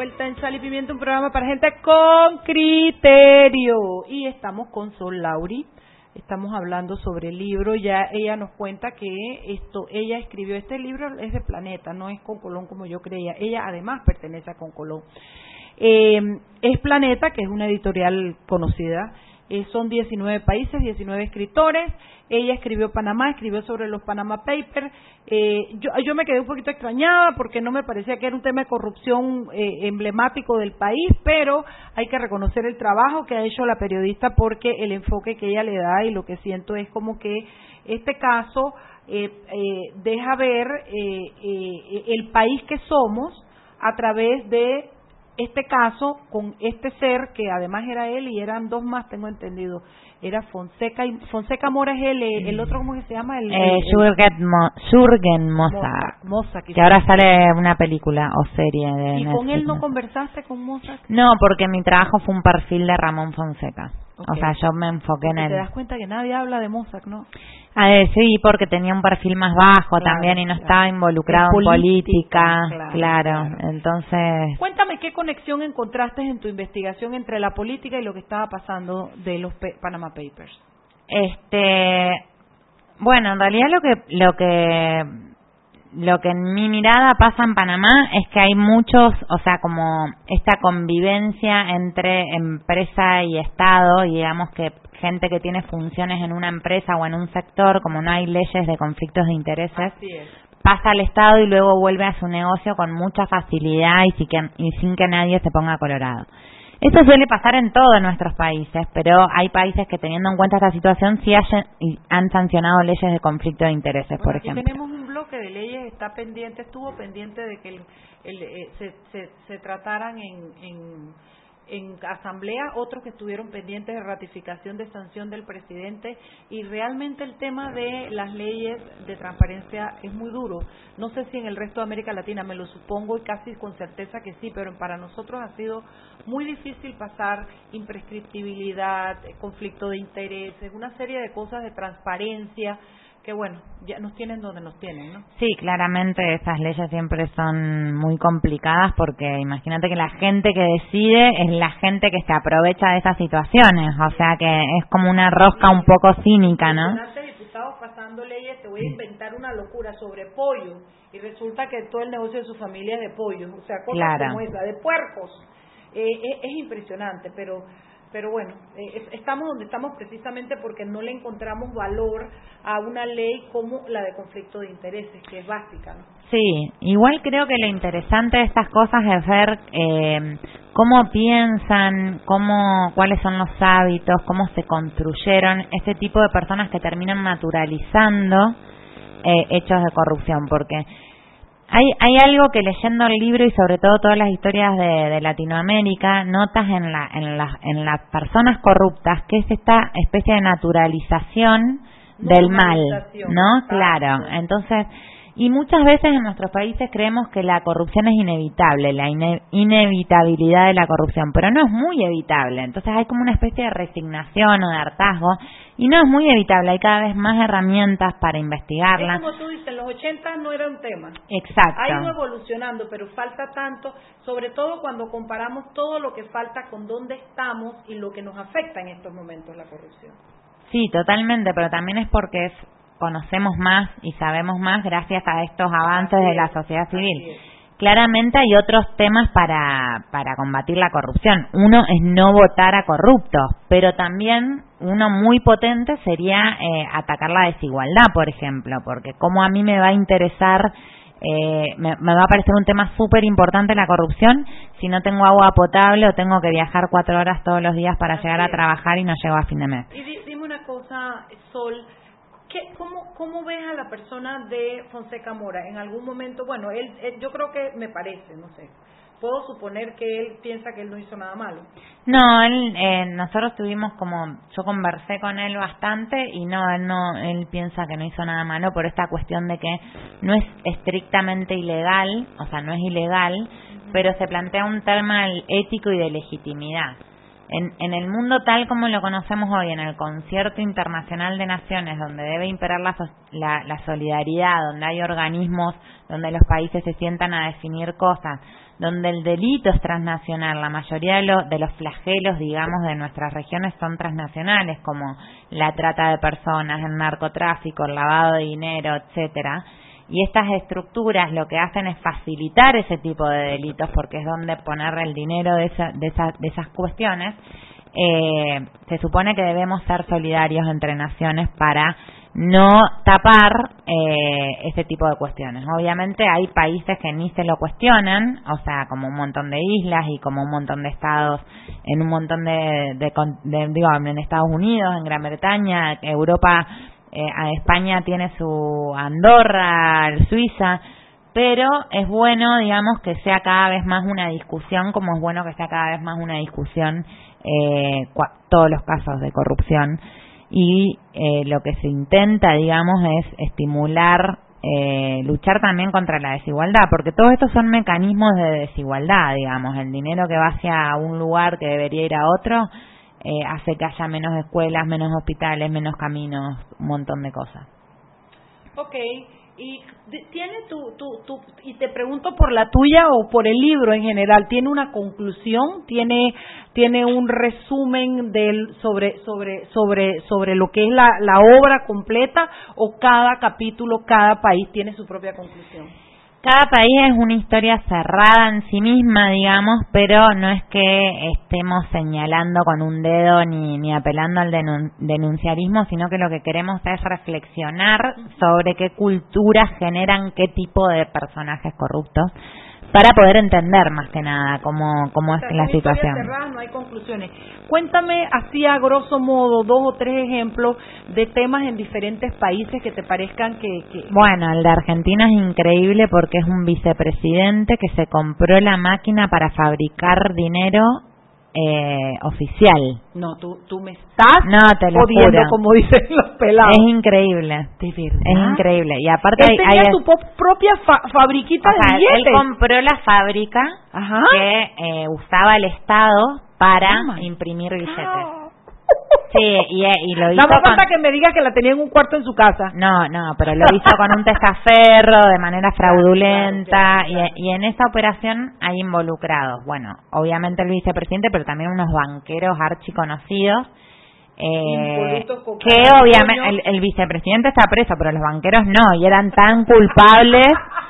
Vuelta en Sal y Pimiento, un programa para gente con criterio. Y estamos con Sol Lauri. Estamos hablando sobre el libro. Ya ella nos cuenta que esto, ella escribió este libro, es de Planeta, no es con Colón como yo creía. Ella además pertenece a Con Colón. Eh, es Planeta, que es una editorial conocida. Eh, son 19 países, 19 escritores. Ella escribió Panamá, escribió sobre los Panama Papers. Eh, yo, me quedé un poquito extrañada porque no me parecía que era un tema de corrupción eh, emblemático del país, pero hay que reconocer el trabajo que ha hecho la periodista porque el enfoque que ella le da y lo que siento es como que este caso eh, eh, deja ver eh, el país que somos a través de este caso con este ser que además era él y eran dos más tengo entendido. Era Fonseca y Fonseca Mora es el el otro cómo que se llama el, Eh, el- Jürgen, Mo- Jürgen Mossack, que ahora sale una película o serie de y con él no ¿no? conversaste con Mossack No, porque mi trabajo fue un perfil de Ramón Fonseca. O sea, yo me enfoqué en Porque te él. das cuenta que nadie habla de Mossack no Ah, eh, sí, porque tenía un perfil más bajo Claro, también y no claro. estaba involucrado En política, política. claro, Claro, entonces. Cuéntame qué conexión encontraste en tu investigación entre la política y lo que estaba pasando de los Panama Papers. Este, bueno, en realidad lo que lo que lo que en mi mirada pasa en Panamá es que hay muchos, o sea, como esta convivencia entre empresa y Estado, y digamos que gente que tiene funciones en una empresa o en un sector, como no hay leyes de conflictos de intereses, pasa al Estado y luego vuelve a su negocio con mucha facilidad y sin que, y sin que nadie se ponga colorado. Eso suele pasar en todos nuestros países, pero hay países que teniendo en cuenta esta situación sí hayan- y han sancionado leyes de conflicto de intereses, Bueno, por ejemplo. tenemos bloque de leyes, está pendiente, estuvo pendiente de que el- el, eh, se, se, trataran en, en, en asamblea, otros que estuvieron pendientes de ratificación de sanción del presidente y realmente el tema de las leyes de transparencia es muy duro. No sé si en el resto de América Latina, me lo supongo y casi con certeza que sí, pero para nosotros ha sido muy difícil pasar imprescriptibilidad, eh, conflicto de intereses, una serie de cosas de transparencia que bueno, ya nos tienen donde nos tienen, ¿no? Sí, claramente esas leyes siempre son muy complicadas porque imagínate que la gente que decide es la gente que se aprovecha de esas situaciones, o sea que es como una rosca un poco cínica, ¿no? Diputados pasando leyes, te voy a inventar una locura sobre pollo y resulta que todo el negocio de su familia es de pollo, o sea, cosas Claro. como esa, de puercos. Eh, es, es impresionante, pero pero bueno, eh, es- estamos donde estamos precisamente porque no le encontramos valor a una ley como la de conflicto de intereses, que es básica, ¿no? Sí, igual creo que lo interesante de estas cosas es ver eh, cómo piensan, cómo, cuáles son los hábitos, cómo se construyeron este tipo de personas que terminan naturalizando eh, hechos de corrupción, porque hay, hay algo que leyendo el libro y sobre todo todas las historias de, de Latinoamérica notas en, la, en, las en las personas corruptas que es esta especie de naturalización del mal, ¿no? Claro. Entonces, y muchas veces en nuestros países creemos que la corrupción es inevitable, la ine- inevitabilidad de la corrupción, pero no es muy evitable. Entonces hay como una especie de resignación o de hartazgo y no es muy evitable, hay cada vez más herramientas para investigarla. Es como tú dices, en los 80 no era un tema. Exacto. Ha ido evolucionando, pero falta tanto, sobre todo cuando comparamos todo lo que falta con dónde estamos y lo que nos afecta en estos momentos la corrupción. Sí, totalmente, pero también es porque es- conocemos más y sabemos más gracias a estos avances de la sociedad civil. Claramente hay otros temas para, para combatir la corrupción. Uno es no votar a corruptos, pero también uno muy potente sería eh, atacar la desigualdad, por ejemplo, porque como a mí me va a interesar, eh, me, me va a parecer un tema súper importante la corrupción si no tengo agua potable o tengo que viajar cuatro horas todos los días para Así llegar a trabajar y no llego a fin de mes. Y di- dime una cosa, Sol, ¿qué, cómo, ¿cómo ves a la persona de Fonseca Mora? En algún momento, bueno, él, yo creo que me parece, no sé, puedo suponer que él piensa que él no hizo nada malo. No, él, eh, nosotros tuvimos como, yo conversé con él bastante y no, él no, él piensa que no hizo nada malo por esta cuestión de que no es estrictamente ilegal, o sea, no es ilegal, pero se plantea un tema ético y de legitimidad. En, en el mundo tal como lo conocemos hoy, en el concierto internacional de naciones, donde debe imperar la, la, solidaridad, donde hay organismos, donde los países se sientan a definir cosas, donde el delito es transnacional, la mayoría de, de los flagelos, digamos, de nuestras regiones son transnacionales, como la trata de personas, el narcotráfico, el lavado de dinero, etcétera. Y estas estructuras lo que hacen es facilitar ese tipo de delitos porque es donde poner el dinero de, esa- de, esa- de esas cuestiones. Eh, se supone que debemos ser solidarios entre naciones para no tapar eh, ese tipo de cuestiones. Obviamente hay países que ni se lo cuestionan, o sea, como un montón de islas y como un montón de estados en un montón de, de con- de- digo, en Estados Unidos, en Gran Bretaña, Europa, eh, a España tiene su Andorra, Suiza, pero es bueno, digamos, que sea cada vez más una discusión, como es bueno que sea cada vez más una discusión eh, todos los casos de corrupción. Y eh, lo que se intenta, digamos, es estimular, eh, luchar también contra la desigualdad, porque todos estos son mecanismos de desigualdad, digamos, el dinero que va hacia un lugar que debería ir a otro eh, hace que haya menos escuelas, menos hospitales, menos caminos, un montón de cosas. Ok, y tiene tu, tu, tu, y te pregunto por la tuya o por el libro en general, ¿tiene una conclusión? ¿Tiene, tiene un resumen del, sobre, sobre, sobre, sobre lo que es la, la obra completa o cada capítulo, cada país tiene su propia conclusión? Cada país es una historia cerrada en sí misma, digamos, pero no es que estemos señalando con un dedo ni, ni apelando al denun- denunciarismo, sino que lo que queremos es reflexionar sobre qué culturas generan qué tipo de personajes corruptos para poder entender más que nada cómo, cómo es O sea, la situación. cerradas, no hay conclusiones. Cuéntame así a grosso modo dos o tres ejemplos de temas en diferentes países que te parezcan que... que Bueno, el de Argentina es increíble porque es un vicepresidente que se compró la máquina para fabricar dinero eh, oficial. No, tú, tú me estás No, te lo jodiendo, juro. como dicen los pelados. Es increíble. De verdad. Es increíble. Y aparte Él hay, tenía hay- su propia fa- fabriquita o sea, de él billetes. compró la fábrica Ajá. que eh, usaba el Estado para Oh imprimir billetes. Sí, y, y lo hizo con... falta que me diga que la tenía en un cuarto en su casa. No, no, pero lo hizo con un testaferro de manera fraudulenta y, y en esa operación hay involucrados, bueno, obviamente el vicepresidente, pero también unos banqueros archiconocidos. Eh, que obviamente el, el vicepresidente está preso, pero los banqueros no, y eran tan culpables.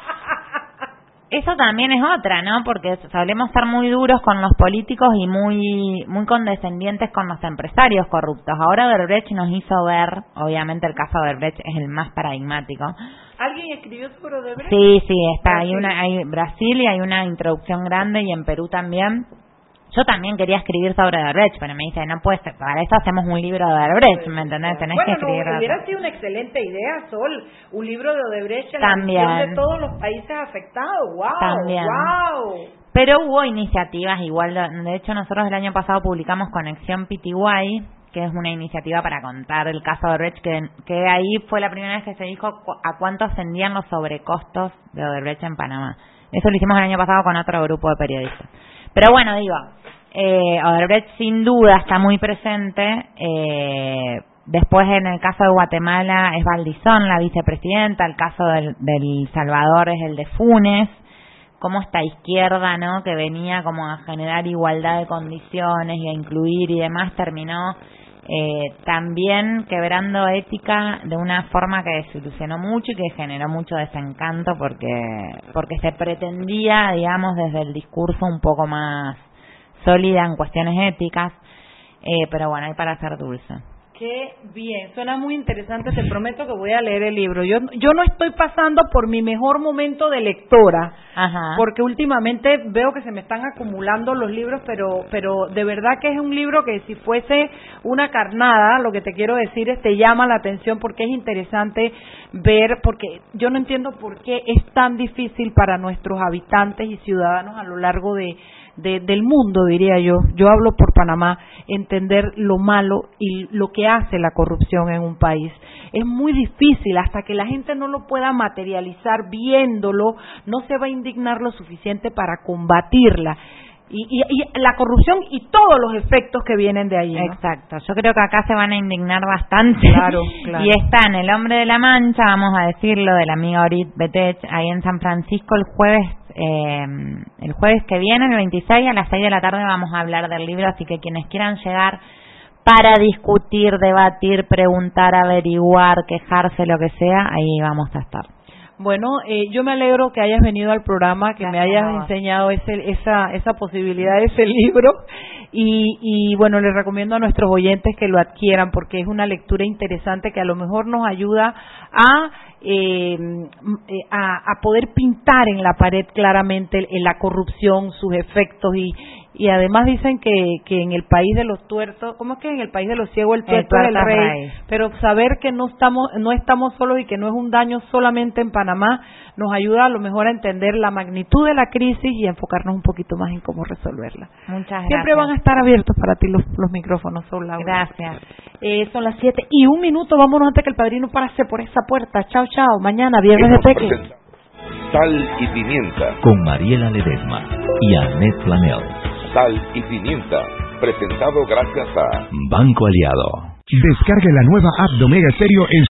Eso también es otra, ¿no? Porque solemos ser muy duros con los políticos y muy muy condescendientes con los empresarios corruptos. Ahora Odebrecht nos hizo ver, obviamente el caso de Odebrecht es el más paradigmático. ¿Alguien escribió sobre Odebrecht? Sí, sí, está hay Brasil. una hay Brasil y hay una introducción grande y en Perú también. Yo también quería escribir sobre Odebrecht, pero me dice, no puede ser, para eso hacemos un libro de Odebrecht, ¿me entendés? Tenés bueno, que escribir no, hubiera sido una excelente idea, Sol. Un libro de Odebrecht en También. la de todos los países afectados. ¡Wow! También. ¡Wow! Pero hubo iniciativas, igual, de hecho nosotros el año pasado publicamos Conexión PTY, que es una iniciativa para contar el caso de Odebrecht, que, que ahí fue la primera vez que se dijo a cuánto ascendían los sobrecostos de Odebrecht en Panamá. Eso lo hicimos el año pasado con otro grupo de periodistas. Pero bueno, digo, eh, Odebrecht sin duda está muy presente. Eh, después, en el caso de Guatemala, es Valdizón, la vicepresidenta. El caso del, del Salvador es el de Funes. Como esta izquierda, ¿no? Que venía como a generar igualdad de condiciones y a incluir y demás, terminó eh, también quebrando ética de una forma que desilusionó mucho y que generó mucho desencanto porque porque se pretendía, digamos, desde el discurso un poco más sólida en cuestiones éticas, eh, pero bueno, hay para ser dulce. Qué bien, suena muy interesante. Te prometo que voy a leer el libro. Yo, yo no estoy pasando por mi mejor momento de lectora, Ajá. porque últimamente veo que se me están acumulando los libros, pero, pero de verdad que es un libro que si fuese una carnada, lo que te quiero decir es te llama la atención porque es interesante ver, porque yo no entiendo por qué es tan difícil para nuestros habitantes y ciudadanos a lo largo de de, del mundo, diría yo, yo hablo por Panamá, entender lo malo y lo que hace la corrupción en un país. Es muy difícil, hasta que la gente no lo pueda materializar viéndolo, no se va a indignar lo suficiente para combatirla. Y, y, y la corrupción y todos los efectos que vienen de ahí. ¿no? Exacto, yo creo que acá se van a indignar bastante. Claro, claro. Y está en El Hombre de la Mancha, vamos a decirlo, de la amiga Orit Betech, ahí en San Francisco el jueves, eh, el jueves que viene, el 26 a las 6 de la tarde vamos a hablar del libro, así que quienes quieran llegar para discutir, debatir, preguntar, averiguar, quejarse, lo que sea, ahí vamos a estar. Bueno, eh, yo me alegro que hayas venido al programa, que me hayas enseñado ese, esa, esa posibilidad de ese libro. Y, y bueno, les recomiendo a nuestros oyentes que lo adquieran porque es una lectura interesante que a lo mejor nos ayuda a, eh, eh, a, a poder pintar en la pared claramente la corrupción, sus efectos y, y además dicen que, que en el país de los tuertos, ¿cómo es que en el país de los ciegos el El tuerto es el es rey? rey. pero saber que no estamos no estamos solos y que no es un daño solamente en Panamá nos ayuda a lo mejor a entender la magnitud de la crisis y a enfocarnos un poquito más en cómo resolverla. Muchas Siempre gracias. van a estar abiertos para ti los, los micrófonos, Sol Laura. Gracias. Eh, son las siete y un minuto, vámonos antes que el padrino pase por esa puerta. Chao, chao. Mañana, viernes de Peque. Sal y pimienta. Con Mariela Ledesma y Annette Planel. Sal y pimienta. Presentado gracias a Banco Aliado. Descargue la nueva app de Omega Stereo en